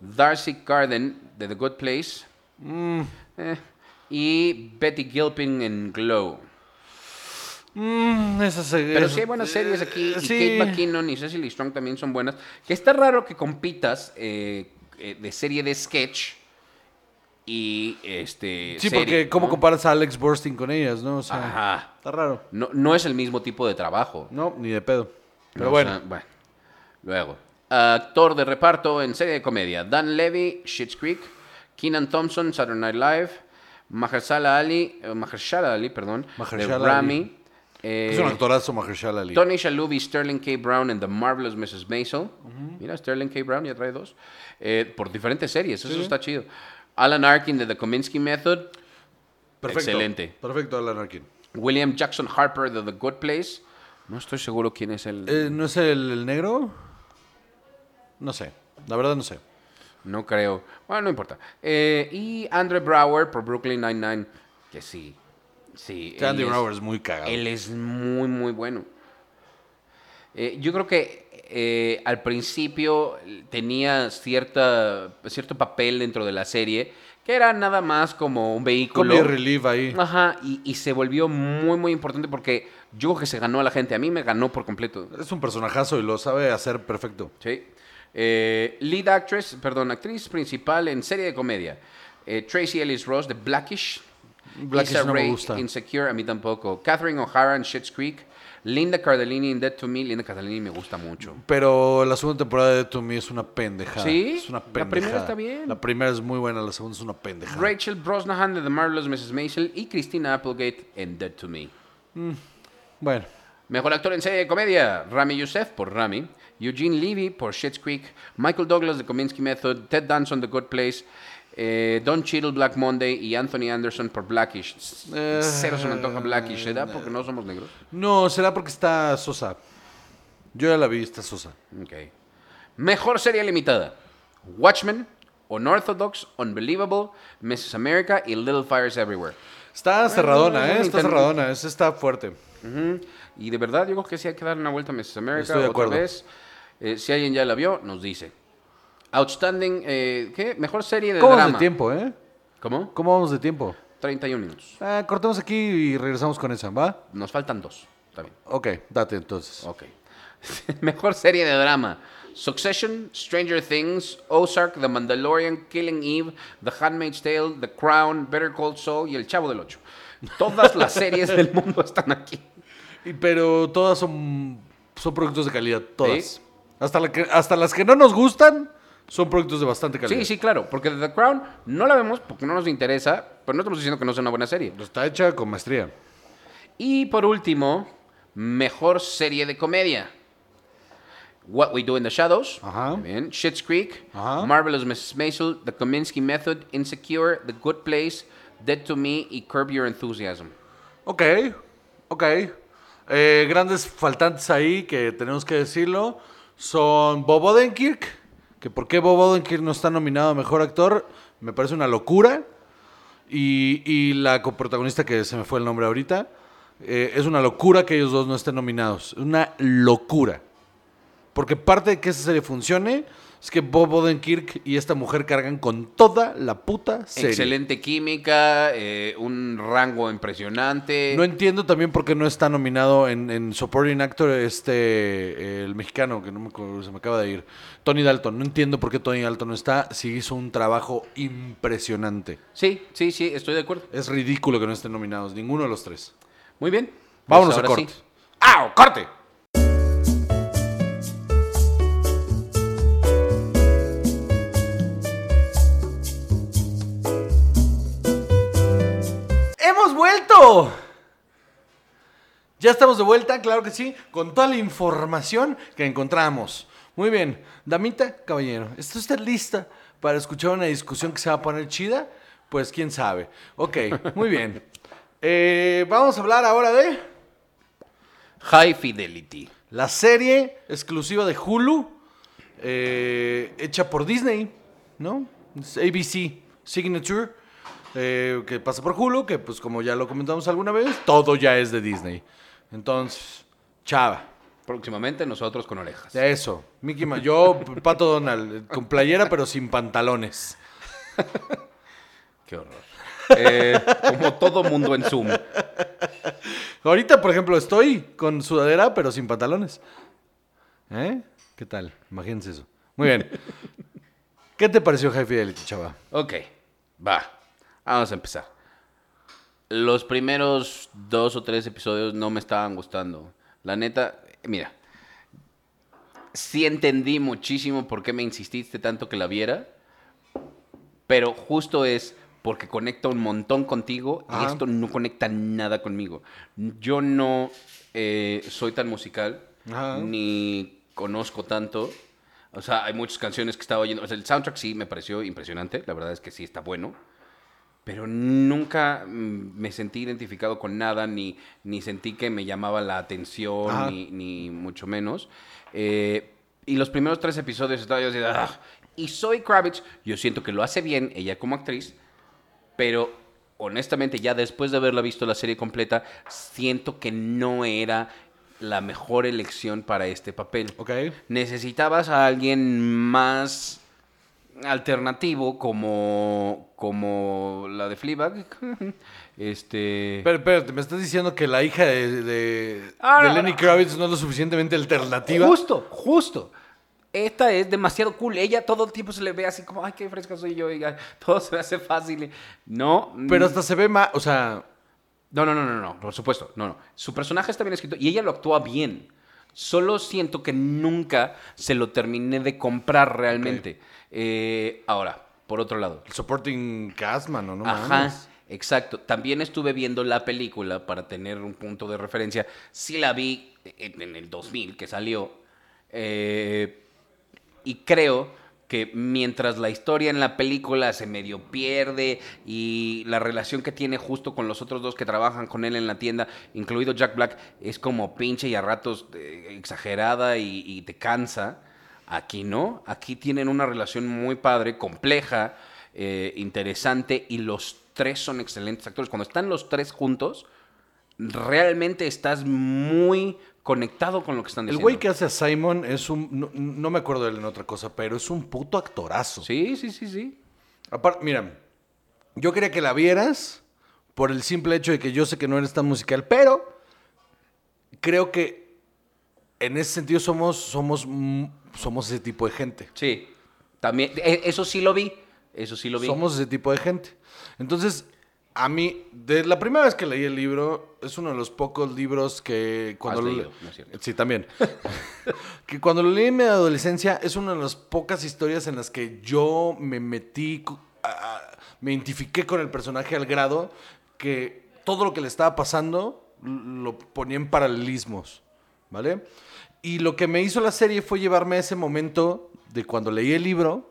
Darcy Carden de The Good Place, eh, y Betty Gilpin en Glow. Mm, esas, Pero sí hay buenas series aquí. Eh, Y sí. Kate McKinnon y Cecily Strong también son buenas. Que está raro que compitas eh, eh, de serie de sketch y este. Sí, serie, porque ¿cómo ¿no? comparas a Alex Borstein con ellas, no? O sea, Ajá. está raro. No, no es el mismo tipo de trabajo. No, ni de pedo. Pero bueno. sea, bueno. Luego, actor de reparto en serie de comedia. Dan Levy, Schitt's Creek. Keenan Thompson, Saturday Night Live. Mahershala Ali, eh, Mahershala Ali, perdón, Mahershala de Ali. Rami. eh, es un actorazo, Mahershala Ali. Tony Shalhoub Sterling K. Brown en The Marvelous Mrs. Maisel. Mira, Sterling K. Brown ya trae dos. Eh, por diferentes series, eso está chido. Alan Arkin de The Kominsky Method. Perfecto. excelente. Perfecto, Alan Arkin. William Jackson Harper de The Good Place. No estoy seguro quién es el... Eh, ¿No es el, el negro? No sé. La verdad no sé. No creo. Bueno, no importa. Eh, y Andre Brower por Brooklyn Nine-Nine. Que sí. Sí. Es- Brower es muy cagado. Él es muy, muy bueno. Eh, yo creo que eh, al principio tenía cierta, cierto papel dentro de la serie, que era nada más como un vehículo. Comedy relief ahí. Ajá, y, y se volvió muy, muy importante porque yo creo que se ganó a la gente. A mí me ganó por completo. Es un personajazo y lo sabe hacer perfecto. Sí. Eh, lead actress, perdón, actriz principal en serie de comedia. Eh, Tracy Ellis Ross de Blackish. Blackish Issa no me gusta. Insecure, a mí tampoco. Catherine O'Hara en Schitt's Creek. Linda Cardellini en Dead to Me. Linda Cardellini me gusta mucho. Pero la segunda temporada de To Me es una pendejada. ¿Sí? Es una La pendejada. primera está bien. La primera es muy buena, la segunda es una pendejada. Rachel Brosnahan de The Marvelous Mrs. Maisel. Y Christina Applegate en Dead to Me. Bueno. Mejor actor en serie de comedia, Rami Youssef por Rami, Eugene Levy por Schitt's Creek, Michael Douglas de Kominsky Method, Ted Danson de Good Place, eh, Don Cheadle Black Monday y Anthony Anderson por Blackish. Eh, Cero se me antoja Blackish, ¿será porque no somos negros? No, será porque está Sosa. Yo ya la vi, está Sosa. Ok. Mejor serie limitada, Watchmen, Unorthodox, Unbelievable, Mrs. America y Little Fires Everywhere. Está cerradona, ¿eh? Está intento. cerradora. Esa está fuerte. Ujú. Y de verdad, yo creo que sí hay que darle una vuelta a Mrs. America Estoy de otra acuerdo. vez. Eh, si alguien ya la vio, nos dice. Outstanding, eh, ¿qué? Mejor serie de ¿Cómo vamos de tiempo, eh? ¿Cómo? ¿Cómo vamos de tiempo? 31 minutos. Ah, cortemos aquí y regresamos con esa, ¿va? Nos faltan dos. Está bien. Ok, date entonces. Ok. Mejor serie de drama. Succession, Stranger Things, Ozark, The Mandalorian, Killing Eve, The Handmaid's Tale, The Crown, Better Call Saul y El Chavo del Ocho. Todas las series del mundo están aquí. Y- pero todas son, son productos de calidad, todas. Sí. Hasta, la que, hasta las que no nos gustan son productos de bastante calidad. Sí, sí, claro. Porque The Crown no la vemos porque no nos interesa, pero no estamos diciendo que no sea una buena serie. Está hecha con maestría. Y por último, mejor serie de comedia. What We Do in the Shadows. Ajá. Bien. Schitt's Creek. Ajá. Marvelous Mrs. Maisel. The Kominsky Method. Insecure. The Good Place. Dead to Me y Curb Your Enthusiasm. Ok, ok. Eh, grandes faltantes ahí que tenemos que decirlo son Bob Odenkirk, que por qué Bob Odenkirk no está nominado a Mejor Actor, me parece una locura. Y, y la coprotagonista, que se me fue el nombre ahorita, eh, es una locura que ellos dos no estén nominados. Una locura. Porque parte de que esa serie funcione es que Bob Odenkirk y esta mujer cargan con toda la puta serie. Excelente química, eh, un rango impresionante. No entiendo también por qué no está nominado en, en Supporting Actor este eh, el mexicano, que no me acuerdo, se me acaba de ir. Tony Dalton. No entiendo por qué Tony Dalton no está. Sí hizo un trabajo impresionante. Sí, sí, sí, estoy de acuerdo. Es ridículo que no estén nominados, ninguno de los tres. Muy bien. Pues Vámonos a ahora corte. sí. ¡Ah! ¡Corte! Ya estamos de vuelta, claro que sí, con toda la información que encontramos. Muy bien, damita, caballero, ¿está usted lista para escuchar una discusión que se va a poner chida? Pues quién sabe. Ok, muy bien. Eh, vamos a hablar ahora de High Fidelity. la serie exclusiva de Hulu, eh, hecha por Disney, ¿no? Es ABC Signature, eh, que pasa por Hulu, que pues como ya lo comentamos alguna vez, todo ya es de Disney. Entonces, chava. Próximamente nosotros con orejas. Eso, Mickey Mouse. Yo, Pato Donald, con playera pero sin pantalones. Qué horror. Eh, como todo mundo en Zoom. Ahorita, por ejemplo, estoy con sudadera pero sin pantalones. ¿Eh? ¿Qué tal? Imagínense eso. Muy bien. ¿Qué te pareció High Fidelity, chava? Ok, va. Vamos a empezar. Los primeros dos o tres episodios no me estaban gustando. La neta, mira, sí entendí muchísimo por qué me insististe tanto que la viera, pero justo es porque conecta un montón contigo y Ajá. esto no conecta nada conmigo. Yo no eh, soy tan musical, Ajá. ni conozco tanto. O sea, hay muchas canciones que estaba oyendo. O sea, el soundtrack sí me pareció impresionante, la verdad es que sí está bueno. Pero nunca mm, me sentí identificado con nada, ni, ni sentí que me llamaba la atención, ni, ni mucho menos. Eh, y los primeros tres episodios estaba yo así, "Ah". Y Zoe Kravitz, yo siento que lo hace bien, ella como actriz, pero honestamente ya después de haberla visto la serie completa, siento que no era la mejor elección para este papel. Necesitabas a alguien más alternativo como, como la de Fleabag. Este... Pero espérate, me estás diciendo que la hija de, de, Ah, de no, Lenny no. Kravitz no es lo suficientemente alternativa. Justo, justo. Esta es demasiado cool. Ella todo el tiempo se le ve así como, ay, qué fresca soy yo. Y ay, todo se me hace fácil. No. Pero hasta se ve más, o sea, No, no, no, no, no, por supuesto, no, no. Su personaje está bien escrito y ella lo actúa bien. Solo siento que nunca se lo terminé de comprar realmente. Eh, ahora, por otro lado. el supporting cast, mano, no Ajá, mames. exacto. También estuve viendo la película para tener un punto de referencia. Sí la vi en, en el 2000 que salió. Eh, y creo que mientras la historia en la película se medio pierde y la relación que tiene justo con los otros dos que trabajan con él en la tienda, incluido Jack Black, es como pinche y a ratos eh, exagerada y, te cansa. Aquí no, aquí tienen una relación muy padre, compleja, eh, interesante y los tres son excelentes actores. Cuando están los tres juntos, realmente estás muy conectado con lo que están El diciendo. güey que hace a Simon es un. No, no me acuerdo de él en otra cosa, pero es un puto actorazo. Sí, sí, sí, sí. Aparte, mira, yo quería que la vieras por el simple hecho de que yo sé que no eres tan musical, pero creo que en ese sentido somos, somos, mm, somos ese tipo de gente. Sí. También, e- eso sí lo vi. Eso sí lo vi. Somos ese tipo de gente. Entonces, a mí, de la primera vez que leí el libro, es uno de los pocos libros que cuando Has lo leído, ¿no es? Sí, también. que cuando lo leí en mi adolescencia, es una de las pocas historias en las que yo me metí, a- me identifiqué con el personaje al grado que todo lo que le estaba pasando lo ponía en paralelismos, ¿vale? Y lo que me hizo la serie fue llevarme a ese momento de cuando leí el libro,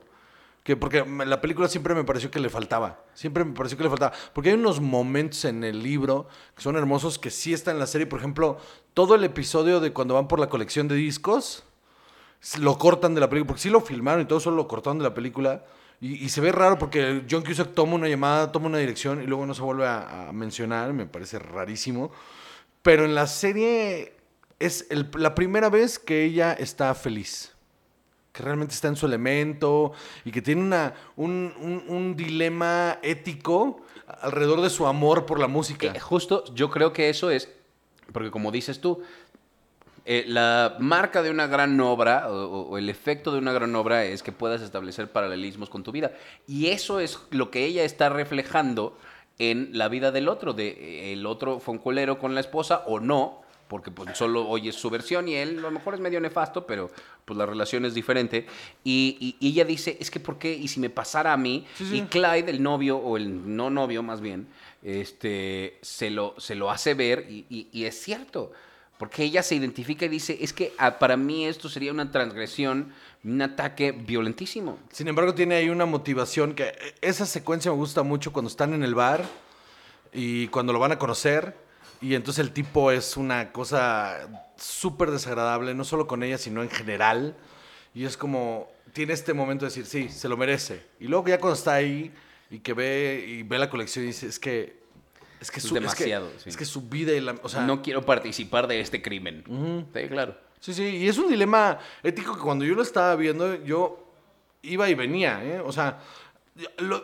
que porque la película siempre me pareció que le faltaba. Siempre me pareció que le faltaba. Porque hay unos momentos en el libro que son hermosos que sí están en la serie. Por ejemplo, todo el episodio de cuando van por la colección de discos, lo cortan de la película. Porque sí lo filmaron y todo solo lo cortaron de la película. Y, se ve raro porque John Cusack toma una llamada, toma una dirección y luego no se vuelve a, mencionar. Me parece rarísimo. Pero en la serie es la primera vez que ella está feliz que realmente está en su elemento y que tiene una, un, un- un dilema ético alrededor de su amor por la música. Eh, justo, yo creo que eso es, porque como dices tú, eh, la marca de una gran obra o, o el efecto de una gran obra es que puedas establecer paralelismos con tu vida. Y eso es lo que ella está reflejando en la vida del otro, de eh, el otro fue con la esposa o no, porque pues solo oyes su versión y él a lo mejor es medio nefasto, pero pues la relación es diferente. Y, y- y ella dice, es que ¿por qué? Y si me pasara a mí, Sí, sí. y Clyde, el novio, o el no novio más bien, este, se, lo, se lo hace ver y, y- es cierto. Porque ella se identifica y dice, es que ah, para mí esto sería una transgresión, un ataque violentísimo. Sin embargo, tiene ahí una motivación que eh, esa secuencia me gusta mucho cuando están en el bar y cuando lo van a conocer. Y entonces el tipo es una cosa súper desagradable, no solo con ella, sino en general. Y es como, tiene este momento de decir, sí, se lo merece. Y luego ya cuando está ahí y que ve y ve la colección y dice, es que... Es que Es su, demasiado, es que, sí. es que su vida y la... O sea, no quiero participar de este crimen. Sí, claro. Sí, sí, y es un dilema ético que cuando yo lo estaba viendo, yo iba y venía, ¿eh? O sea, lo-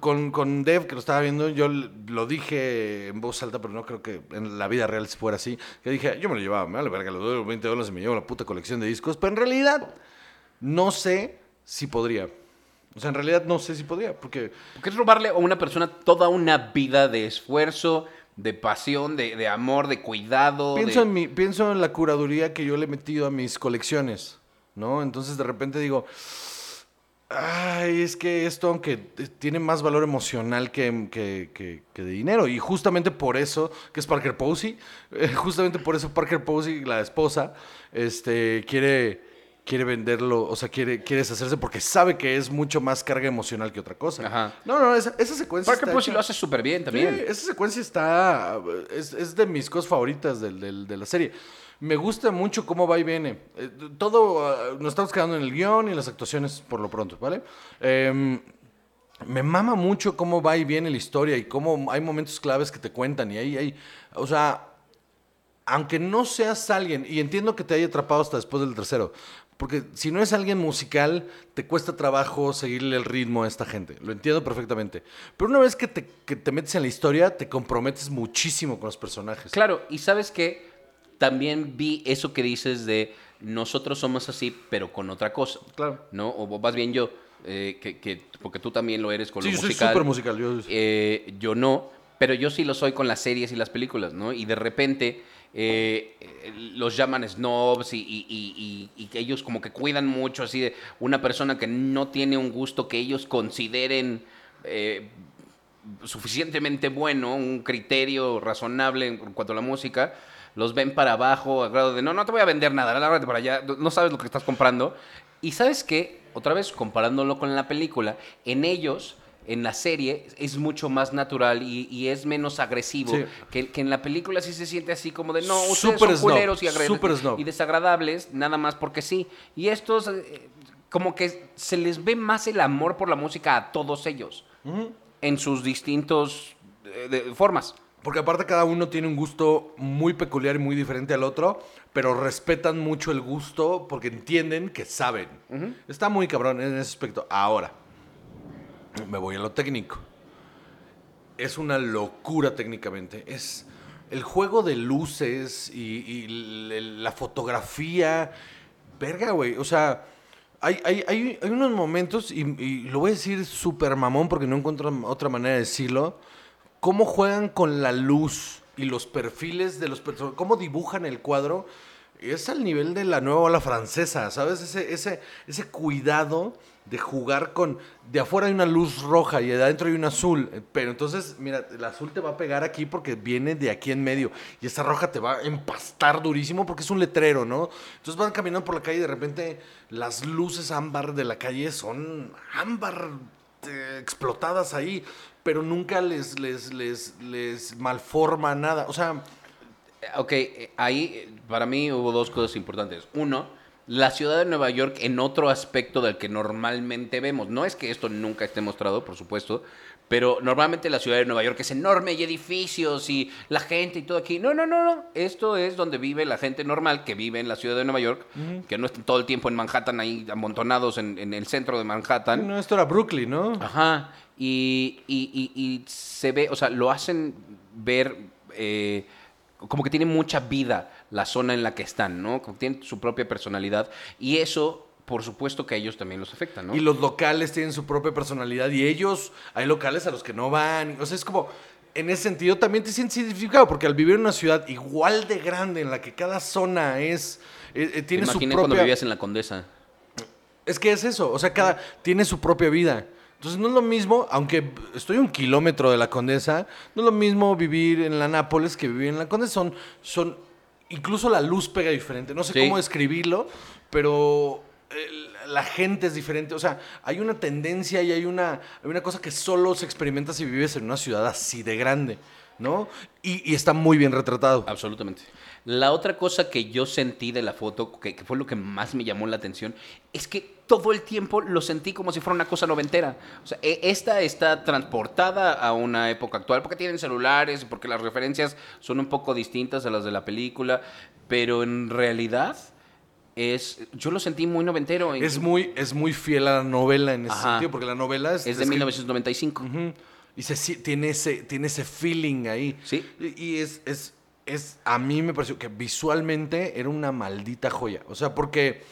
con, con Dev, que lo estaba viendo, yo lo dije en voz alta, pero no creo que en la vida real fuera así. Que dije, yo me lo llevaba, me vale verga, los doy 20 dólares y me llevo la puta colección de discos, pero en realidad no sé si podría. O sea, en realidad no sé si podría, porque Porque es robarle a una persona toda una vida de esfuerzo, de pasión, de, de amor, de cuidado. pienso de- en, mi, pienso en la curaduría que yo le he metido a mis colecciones. ¿no? Entonces de repente digo, ay, es que esto, aunque tiene más valor emocional que, que- que- que de dinero, y justamente por eso, que es Parker Posey, eh, justamente por eso Parker Posey, la esposa, este, quiere, quiere venderlo, o sea, quiere, quiere deshacerse porque sabe que es mucho más carga emocional que otra cosa. Ajá. No, no, esa, esa secuencia Parker está Posey hecha- lo hace súper bien Sí, también. esa secuencia está. Es, es de mis cosas favoritas del- del- de la serie. Me gusta mucho cómo va y viene. Eh, todo. ah, nos estamos quedando en el guion y las actuaciones por lo pronto, ¿vale? Em, me mama mucho cómo va y viene la historia y cómo hay momentos claves que te cuentan y ahí hay. O sea, aunque no seas alguien, y entiendo que te haya atrapado hasta después del tercero, porque si no es alguien musical, te cuesta trabajo seguirle el ritmo a esta gente. Lo entiendo perfectamente. Pero una vez que te, que te metes en la historia, te comprometes muchísimo con los personajes. Claro, y sabes que también vi eso que dices de nosotros somos así, pero con otra cosa. Claro. ¿No? O más bien yo, eh, que, que- porque tú también lo eres con Sí, lo yo soy musical. súper musical. Yo, Eh, yo no, pero yo sí lo soy con las series y las películas, ¿no? Y de repente eh, eh, los llaman snobs y, y- y- y- ellos como que cuidan mucho así de una persona que no tiene un gusto que ellos consideren eh, suficientemente bueno, un criterio razonable en cuanto a la música, los ven para abajo, a grado de, no, no te voy a vender nada, lárgate para allá, no sabes lo que estás comprando. Y sabes qué, otra vez comparándolo con la película, en ellos, en la serie, es mucho más natural y, y es menos agresivo, Sí. que, que en la película sí se siente así como de, no, ustedes son snob, culeros y, y desagradables, nada más porque sí. Y estos, eh, como que se les ve más el amor por la música a todos ellos en sus distintos eh, de- formas. Porque aparte cada uno tiene un gusto muy peculiar y muy diferente al otro, pero respetan mucho el gusto porque entienden que saben. Está muy cabrón en ese aspecto. Ahora, me voy a lo técnico. Es una locura técnicamente. Es el juego de luces y, y la fotografía. Verga, güey. O sea, hay, hay, hay, hay unos momentos, y, y lo voy a decir súper mamón porque no encuentro otra manera de decirlo cómo juegan con la luz y los perfiles de los personajes, cómo dibujan el cuadro, es al nivel de la nueva ola francesa, ¿sabes? Ese, ese, ese cuidado de jugar con... De afuera hay una luz roja y de adentro hay una azul, eh, pero entonces, mira, el azul te va a pegar aquí porque viene de aquí en medio y esa roja te va a empastar durísimo porque es un letrero, ¿no? Entonces van caminando por la calle y de repente las luces ámbar de la calle son ámbar eh, explotadas ahí, pero nunca les, les, les, les malforma nada. O sea, Ok, ahí para mí hubo dos cosas importantes. Uno, la ciudad de Nueva York en otro aspecto del que normalmente vemos. No es que esto nunca esté mostrado, por supuesto, pero normalmente la ciudad de Nueva York es enorme y edificios y la gente y todo aquí. No, no, no, no. Esto es donde vive la gente normal que vive en la ciudad de Nueva York, que no están todo el tiempo en Manhattan ahí amontonados en, en el centro de Manhattan. no, esto era Brooklyn, ¿no? Ajá. Y, y- y- y se ve, o sea, lo hacen ver eh, como que tiene mucha vida la zona en la que están, ¿no? Como que tienen su propia personalidad. Y eso, por supuesto que a ellos también los afecta, ¿no? Y los locales tienen su propia personalidad y ellos, hay locales a los que no van. O sea, es como, en ese sentido también te sientes identificado, porque al vivir en una ciudad igual de grande, en la que cada zona es, eh, eh, tiene su imaginé propia... cuando vivías en la Condesa. Es que es eso, o sea, cada tiene su propia vida. Entonces no es lo mismo, aunque estoy un kilómetro de la Condesa, no es lo mismo vivir en la Nápoles que vivir en la Condesa. Son, son, incluso la luz pega diferente. No sé Sí. cómo describirlo, pero la gente es diferente. O sea, hay una tendencia y hay una, hay una cosa que solo se experimenta si vives en una ciudad así de grande, ¿no? Y, está muy bien retratado. Absolutamente. La otra cosa que yo sentí de la foto, que, que fue lo que más me llamó la atención, es que todo el tiempo lo sentí como si fuera una cosa noventera. O sea, e- esta está transportada a una época actual porque tienen celulares porque las referencias son un poco distintas a las de la película, pero en realidad es, yo lo sentí muy noventero. Es muy, es muy fiel a la novela en ese Ajá. sentido, porque la novela es... es de escri- 1995. Ujú. Y se, tiene, ese, tiene ese feeling ahí. Sí. Y, y es, es, es, a mí me pareció que visualmente era una maldita joya. O sea, porque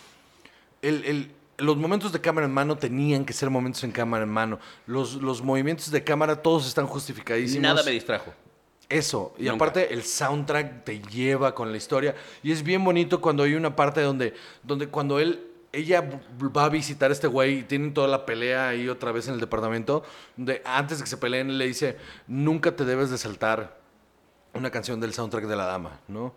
el, el- los momentos de cámara en mano tenían que ser momentos en cámara en mano. Los, los movimientos de cámara todos están justificadísimos. Nada me distrajo. Eso, y Nunca. aparte el soundtrack te lleva con la historia. Y es bien bonito cuando hay una parte donde, donde cuando él ella va a visitar a este güey y tienen toda la pelea ahí otra vez en el departamento. Donde antes de que se peleen, él le dice: Nunca te debes de saltar una canción del soundtrack de la dama, ¿no?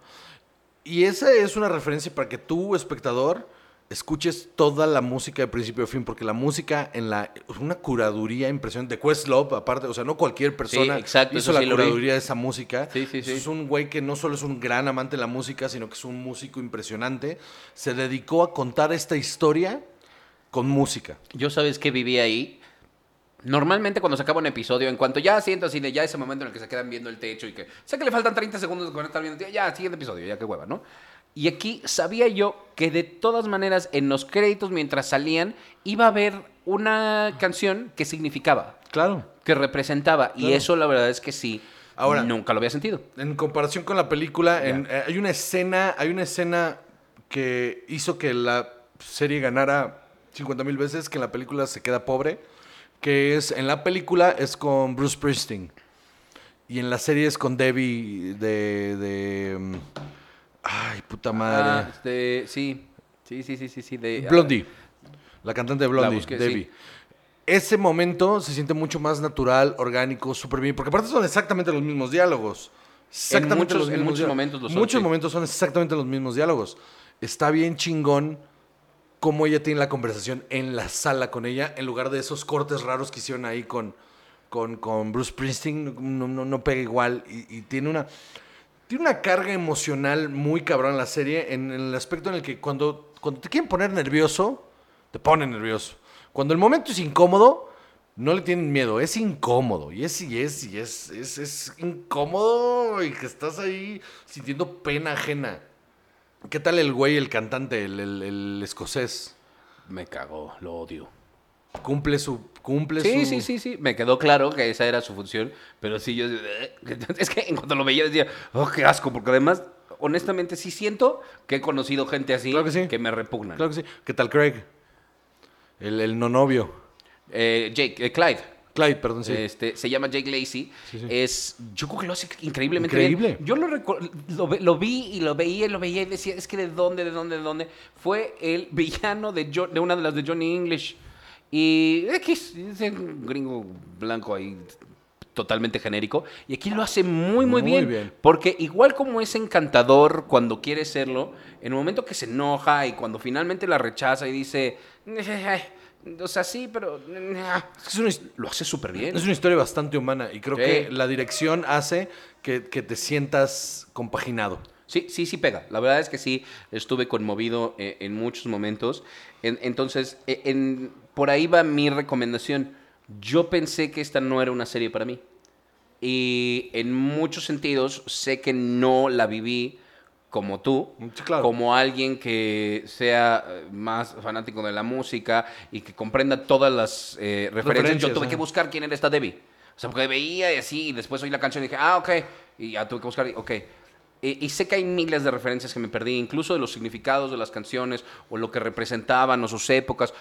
Y esa es una referencia para que tú, espectador, escuches toda la música de principio a fin, porque la música en la es una curaduría impresionante de Questlove, aparte, o sea, no cualquier persona exacto, hizo la sí curaduría de esa música. Sí, sí, sí. Es un güey que no solo es un gran amante de la música, sino que es un músico impresionante. Se dedicó a contar esta historia con música. Yo sabes que viví ahí. Normalmente cuando se acaba un episodio, en cuanto ya sientas cine, ya ese momento en el que se quedan viendo el techo y que sé que le faltan 30 segundos con estar viendo, ya, siguiente episodio, ya qué hueva, ¿no? Y aquí sabía yo que de todas maneras en los créditos mientras salían iba a haber una canción que significaba, Claro. que representaba. Y eso la verdad es que sí, Ahora- nunca lo había sentido. En comparación con la película, en- eh, hay una escena, hay una escena que hizo que la serie ganara 50 mil veces, que en la película se queda pobre, que es, en la película es con Bruce Springsteen y en la serie es con Debbie de, de mm, ay, puta Ah, madre. este, sí, sí, sí, sí, sí, sí, de... Blondie, la cantante de Blondie, busqué, Debbie. sí. Ese momento se siente mucho más natural, orgánico, súper bien, porque aparte son exactamente los mismos diálogos. Exactamente muchos- los en mismos muchos diálogos. momentos son, Muchos sí. momentos son exactamente los mismos diálogos. Está bien chingón cómo ella tiene la conversación en la sala con ella, en lugar de esos cortes raros que hicieron ahí con, con, con Bruce Springsteen. No, no, no pega igual y, y tiene una... Tiene una carga emocional muy cabrón la serie en, en el aspecto en el que cuando, cuando te quieren poner nervioso, te ponen nervioso. Cuando el momento es incómodo, no le tienen miedo, es incómodo. Y es, y es, y es, es, es incómodo y que estás ahí sintiendo pena ajena. ¿Qué tal el güey, el cantante, el, el- el escocés? Me cagó, lo odio. Cumple su... Cumple Sí, su... sí, sí, sí. Me quedó claro que esa era su función. Pero sí, yo. Es que en cuanto lo veía decía, oh, qué asco. Porque además, honestamente, sí siento que he conocido gente así Claro que sí. me repugnan. Claro que sí. ¿Qué tal Craig? El, el no novio. Eh, Jake, eh, Clyde. Clyde, perdón, sí. Este, se llama Jake Lacey. Sí, sí. Es, yo creo que lo hace increíblemente Increíble. bien. Yo lo, lo, lo vi y lo veía y lo veía y decía, es que de dónde, de dónde, de dónde. Fue el villano de, Jo- de una de las de Johnny English. Y X, es un gringo blanco ahí totalmente genérico. Y aquí lo hace muy, muy, Muy bien, bien. Porque igual como es encantador cuando quiere serlo, en el momento que se enoja y cuando finalmente la rechaza y dice, "Ay, o sea, sí, pero... Es que es una Lo hace súper bien. Es una historia bastante humana y creo Sí. que la dirección hace que, que te sientas compaginado. Sí, sí, sí pega. La verdad es que sí, estuve conmovido eh, en muchos momentos. En- entonces, eh, en- por ahí va mi recomendación. Yo pensé que esta no era una serie para mí. Y en muchos sentidos sé que no la viví como tú, Sí, claro. como alguien que sea eh, más fanático de la música y que comprenda todas las eh, referencias. Referencias, Yo tuve que buscar quién era esta Debbie. O sea, porque veía y así, y después oí la canción y dije, ah, ok. Y ya tuve que buscar, ok. Y, y sé que hay miles de referencias que me perdí, incluso de los significados de las canciones, o lo que representaban, o sus épocas.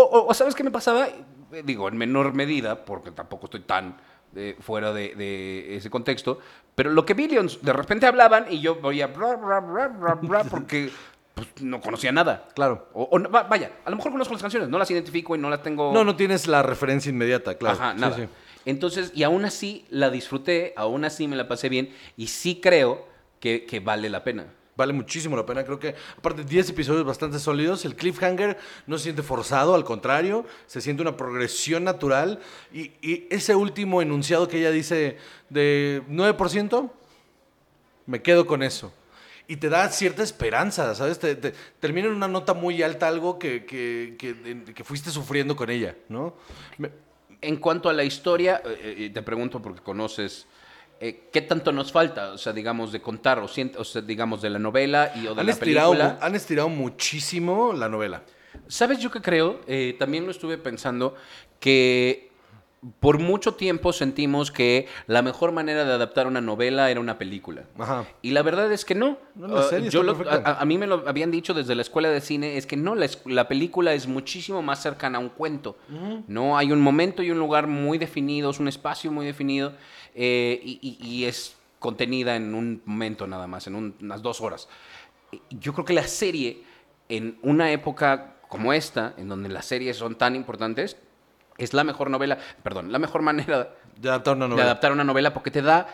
O, o- o ¿sabes qué me pasaba? Eh, Digo, en menor medida, porque tampoco estoy tan eh, fuera de, de ese contexto, pero lo que Billions, de repente hablaban y yo oía bla, bla, bla, bla, porque pues, no conocía nada. Claro. O, o vaya, a lo mejor conozco las canciones, no las identifico y no las tengo... No, no tienes la referencia inmediata, claro. Ajá, Sí, nada. sí. Entonces, y aún así la disfruté, aún así me la pasé bien y sí creo que, que vale la pena. Vale muchísimo la pena. Creo que, aparte, 10 episodios bastante sólidos. El cliffhanger no se siente forzado, al contrario, se siente una progresión natural. Y, y ese último enunciado que ella dice de 9%, me quedo con eso. Y te da cierta esperanza, ¿sabes? Te, te- termina en una nota muy alta algo que, que, que- fuiste sufriendo con ella, ¿no? En cuanto a la historia, eh, eh, te pregunto porque conoces, eh, ¿qué tanto nos falta? O sea, digamos, de contar, o, sea, digamos, de la novela y o de han, la estirado, película. han estirado muchísimo la novela. ¿Sabes yo qué creo? Eh, también lo estuve pensando que por mucho tiempo sentimos que la mejor manera de adaptar una novela era una película. Ajá. Y la verdad es que no. No, la Ah, serie yo lo- a, a mí me lo habían dicho desde la escuela de cine, es que no, la, la película es muchísimo más cercana a un cuento. No hay un momento y un lugar muy definidos, un espacio muy definido, eh, y, y- es contenida en un momento nada más, en un- unas dos horas. Yo creo que la serie, en una época como esta, en donde las series son tan importantes, es la mejor novela, perdón, la mejor manera De adaptar una de novela. adaptar una novela porque te da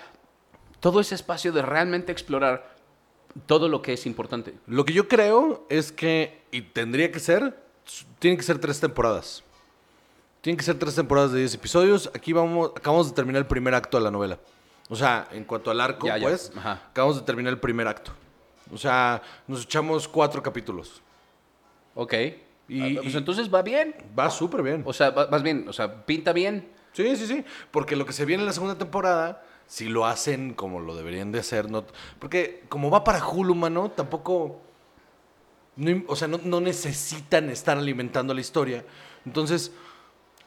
todo ese espacio de realmente explorar todo lo que es importante. Lo que yo creo es que, y tendría que ser, tienen que ser tres temporadas. Tienen que ser tres temporadas de 10 episodios. Aquí vamos, acabamos de terminar el primer acto de la novela. O sea, en cuanto al arco, Ya, pues, acabamos de terminar el primer acto. O sea, nos echamos cuatro capítulos. Ok. Y- Ah, pues entonces va bien. Va súper bien. O sea, va- vas bien. O sea, pinta bien. Sí, sí, sí. Porque lo que se viene en la segunda temporada, si lo hacen como lo deberían de hacer, no, porque como va para Hulu, mano, tampoco. no o sea, no, no necesitan estar alimentando la historia. Entonces,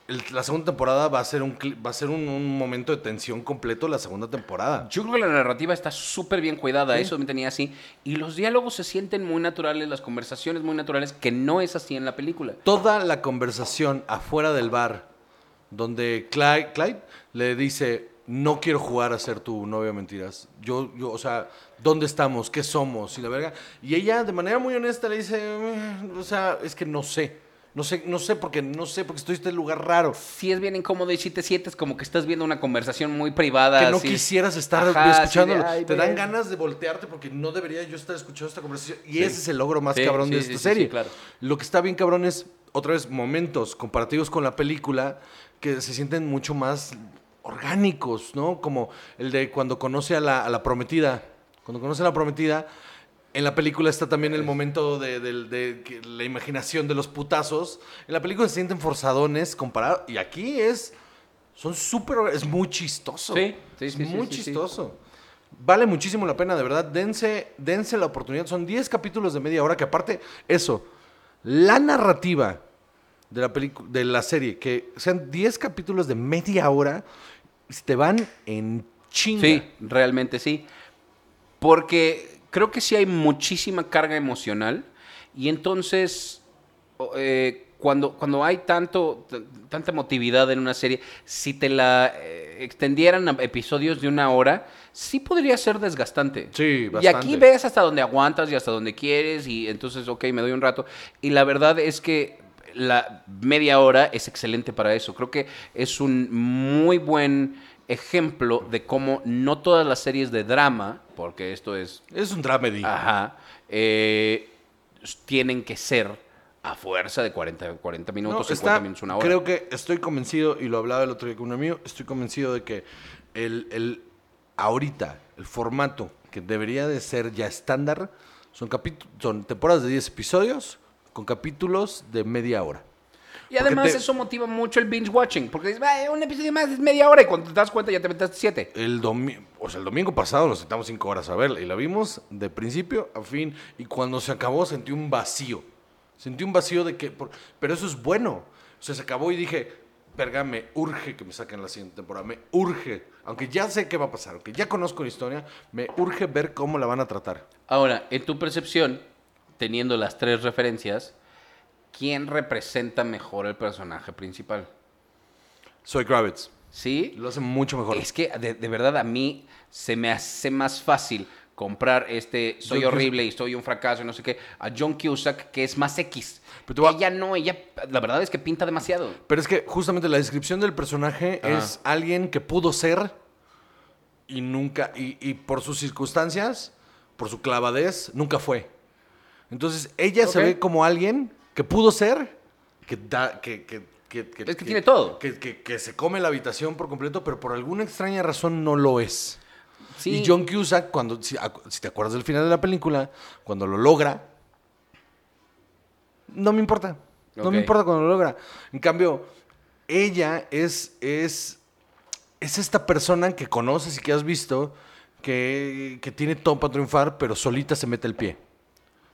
el- la segunda temporada va a ser un, va a ser un, un momento de tensión completo la segunda temporada. Yo creo que la narrativa está súper bien cuidada, eso me tenía así. Y los diálogos se sienten muy naturales, las conversaciones muy naturales, que no es así en la película. Toda la conversación afuera del bar, donde Clyde, Clyde le dice, no quiero jugar a ser tu novia mentiras. Yo, yo, o sea, ¿dónde estamos? ¿Qué somos? Y la verga. Y ella, de manera muy honesta, le dice, "Eh, o sea, es que no sé. No sé, no sé porque no sé porque estoy en este lugar raro. Sí es bien incómodo y si te sientes como que estás viendo una conversación muy privada. Que no así. quisieras estar Ajá, de, escuchándolo. "Ay, Te dan ven". ganas de voltearte porque no debería yo estar escuchando esta conversación. Y Sí. ese es el logro más Sí, cabrón de esta serie. sí, claro. Lo que está bien cabrón es, otra vez, momentos comparativos con la película que se sienten mucho más orgánicos, ¿no? Como el de cuando conoce a la, a la prometida. Cuando conoce a la prometida, en la película está también el momento de, del- de que la imaginación de los putazos. En la película se sienten forzadones comparado. Y aquí es. Son súper. Es muy chistoso. Sí, sí, es sí, muy sí, chistoso. Vale muchísimo la pena, de verdad. Dense, dense la oportunidad. Son 10 capítulos de media hora que, aparte, eso. La narrativa de la, de la serie, que sean 10 capítulos de media hora, te van en chinga. Sí, realmente sí. Porque creo que sí hay muchísima carga emocional y entonces eh, cuando, cuando hay tanto, tanta emotividad en una serie, si te la eh, extendieran a episodios de una hora, sí podría ser desgastante. Sí, Y bastante. aquí ves hasta donde aguantas y hasta donde quieres y entonces, ok, me doy un rato. Y la verdad es que la media hora es excelente para eso. Creo que es un muy buen ejemplo de cómo no todas las series de drama, porque esto es, Es un dramedy. ajá, eh, tienen que ser a fuerza de 40, 40 minutos, No, 50 está- minutos, una hora. Creo que estoy convencido, y lo hablaba el otro día con un amigo, estoy convencido de que el, el ahorita, el formato que debería de ser ya estándar, son, son temporadas de 10 episodios con capítulos de media hora. Y además te- eso motiva mucho el binge watching, porque dices, "Ay, un episodio más es media hora y cuando te das cuenta ya te metes siete. El, domi o sea, el domingo pasado nos sentamos 5 horas a verla y la vimos de principio a fin. Y cuando se acabó sentí un vacío. Sentí un vacío de que... por- pero eso es bueno. O sea, se acabó y dije, verga, me urge que me saquen la siguiente temporada. Me urge. Aunque ya sé qué va a pasar, aunque ya conozco la historia, me urge ver cómo la van a tratar. Ahora, en tu percepción, teniendo las tres referencias, ¿quién representa mejor el personaje principal? Soy Kravitz. ¿Sí? Lo hace mucho mejor. Es que de, de verdad a mí se me hace más fácil comprar este soy John horrible y soy un fracaso y no sé qué a John Cusack que es más X. Pero Ella no, ella la verdad es que pinta demasiado. Pero es que justamente la descripción del personaje es alguien que pudo ser y nunca, y, y por sus circunstancias, por su clavadez, nunca fue. Entonces ella se ve como alguien que pudo ser, que da, que, que, que, Es que tiene todo. Que, que- que se come la habitación por completo, pero por alguna extraña razón no lo es. Sí. Y John Cusack, cuando, si, si te acuerdas del final de la película, cuando lo logra, no me importa. No me importa cuando lo logra. En cambio, ella es, es, es esta persona que conoces y que has visto que, que tiene todo para triunfar, pero solita se mete el pie.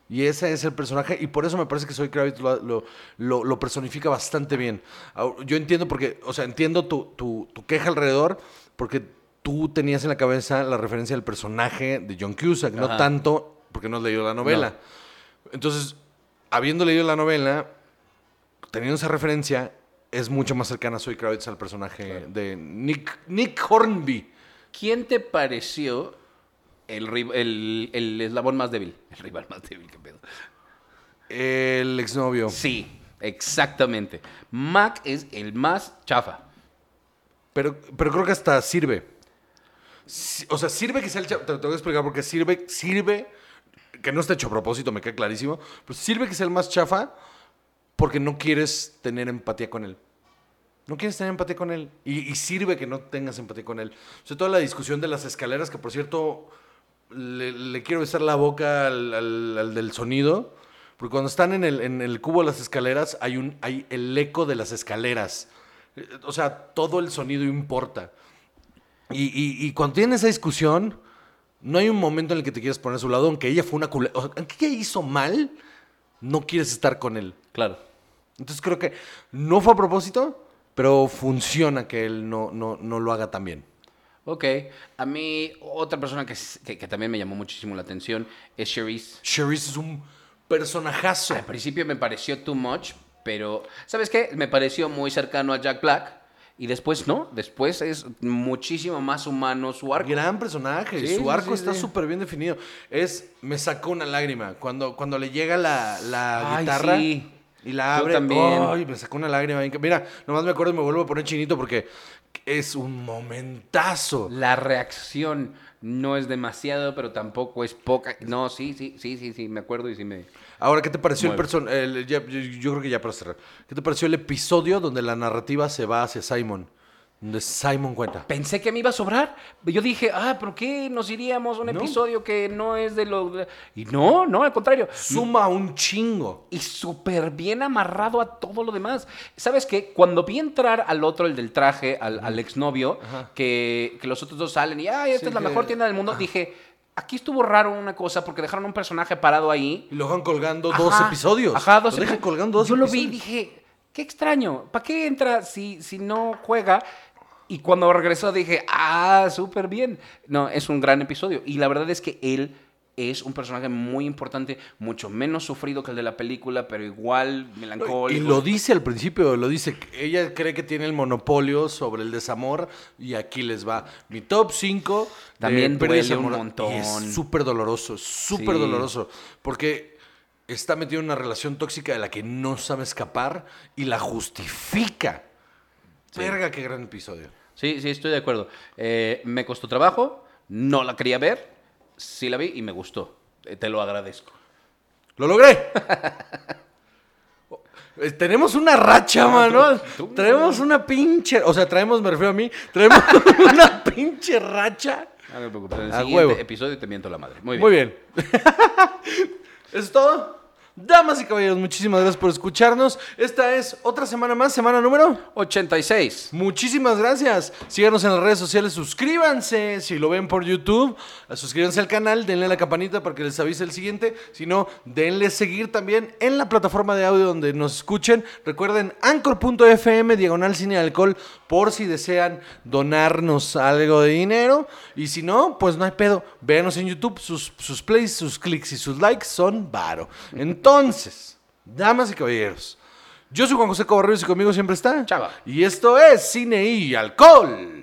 Y ese es el personaje, y por eso me parece que Soy Kravitz lo, lo- lo- lo personifica bastante bien. Yo entiendo porque, o sea, entiendo tu, tu- tu queja alrededor, porque tú tenías en la cabeza la referencia del personaje de John Cusack, no tanto porque no has leído la novela. Entonces, habiendo leído la novela, teniendo esa referencia, es mucho más cercana a Soy Kravitz al personaje de Nick, Nick Hornby. ¿Quién te pareció el, el, el eslabón más débil? El rival más débil, qué pedo. El exnovio. Sí, exactamente. Mac es el más chafa. Pero, pero creo que hasta sirve. O sea, sirve que sea el chafa. Te, te voy a explicar por qué sirve, sirve, que no está hecho a propósito, me queda clarísimo. Pero sirve que sea el más chafa porque no quieres tener empatía con él. No quieres tener empatía con él. Y, y sirve que no tengas empatía con él. O sea, toda la discusión de las escaleras, que por cierto, le, le quiero besar la boca al, al- al del sonido. Porque cuando están en el, en el cubo de las escaleras, hay, un, hay el eco de las escaleras. Eh, O sea, todo el sonido importa. Y, y- y cuando tienen esa discusión, no hay un momento en el que te quieras poner a su lado, aunque ella fue una culera. O sea, aunque ella hizo mal, no quieres estar con él. Claro. Entonces creo que no fue a propósito, pero funciona que él no, no, no lo haga tan bien. Ok. A mí, otra persona que, que- que también me llamó muchísimo la atención es Cherise. Cherise es un personajazo. Al principio me pareció too much, pero ¿sabes qué? Me pareció muy cercano a Jack Black. Y después no, después es muchísimo más humano su arco. Gran personaje, Sí, su arco sí, está súper bien definido. Es, me sacó una lágrima. Cuando, cuando le llega la, la Ay, guitarra sí. y la Yo abre, también. ay, me sacó una lágrima. Mira, nomás me acuerdo y me vuelvo a poner chinito porque es un momentazo. La reacción no es demasiado, pero tampoco es poca. No, sí, sí, sí, sí, sí, me acuerdo y sí me... Ahora, ¿qué te pareció el personaje? yo, yo creo que ya para cerrar. ¿Qué te pareció el episodio donde la narrativa se va hacia Simon? Simon cuenta. Pensé que me iba a sobrar. Yo dije, ah, ¿por qué nos iríamos a un No. episodio que no es de lo... Y no, no, al contrario. Suma un chingo. y súper bien amarrado a todo lo demás. ¿Sabes qué? Cuando vi entrar al otro, el del traje, al, al exnovio, que, que los otros dos salen y, ay, esta Sí, es la que- mejor tienda del mundo, dije, aquí estuvo raro una cosa porque dejaron un personaje parado ahí. Y lo dejan colgando dos Ajá, episodios. Ajá, dos Lo dejan epi- colgando dos Yo lo vi y episodios. dije, qué extraño, ¿para qué entra si, si no juega? Y cuando regresó dije, ah, súper bien. No, es un gran episodio. Y la verdad es que él es un personaje muy importante, mucho menos sufrido que el de la película, pero igual melancólico. Y lo dice al principio, lo dice. Ella cree que tiene el monopolio sobre el desamor y aquí les va. Mi top 5 También duele un montón. es súper doloroso, súper Sí. doloroso. Porque está metido en una relación tóxica de la que no sabe escapar y la justifica. Verga, qué gran episodio. Sí, sí, estoy de acuerdo. Eh, me costó trabajo, no la quería ver, sí la vi y me gustó. Eh, Te lo agradezco. ¡Lo logré! Tenemos una racha, mano. tú- Traemos una pinche. O sea, traemos, me refiero a mí. Traemos una pinche racha. No me preocupes, en el A siguiente huevo. episodio te miento la madre. Muy bien. Muy bien. ¿Eso es todo? Damas y caballeros, muchísimas gracias por escucharnos. Esta es otra semana más, semana número. 86. Muchísimas gracias. Síganos en las redes sociales, suscríbanse. Si lo ven por YouTube, suscríbanse al canal, denle a la campanita para que les avise el siguiente. Si no, denle seguir también en la plataforma de audio donde nos escuchen. Recuerden anchor.fm, diagonal cine alcohol, por si desean donarnos algo de dinero. Y si no, pues no hay pedo. Véanos en YouTube, sus, sus plays, sus clics y sus likes son varo. Entonces, damas y caballeros. Yo soy Juan José Cobarrios y conmigo siempre está Chava. Y esto es Cine y Alcohol.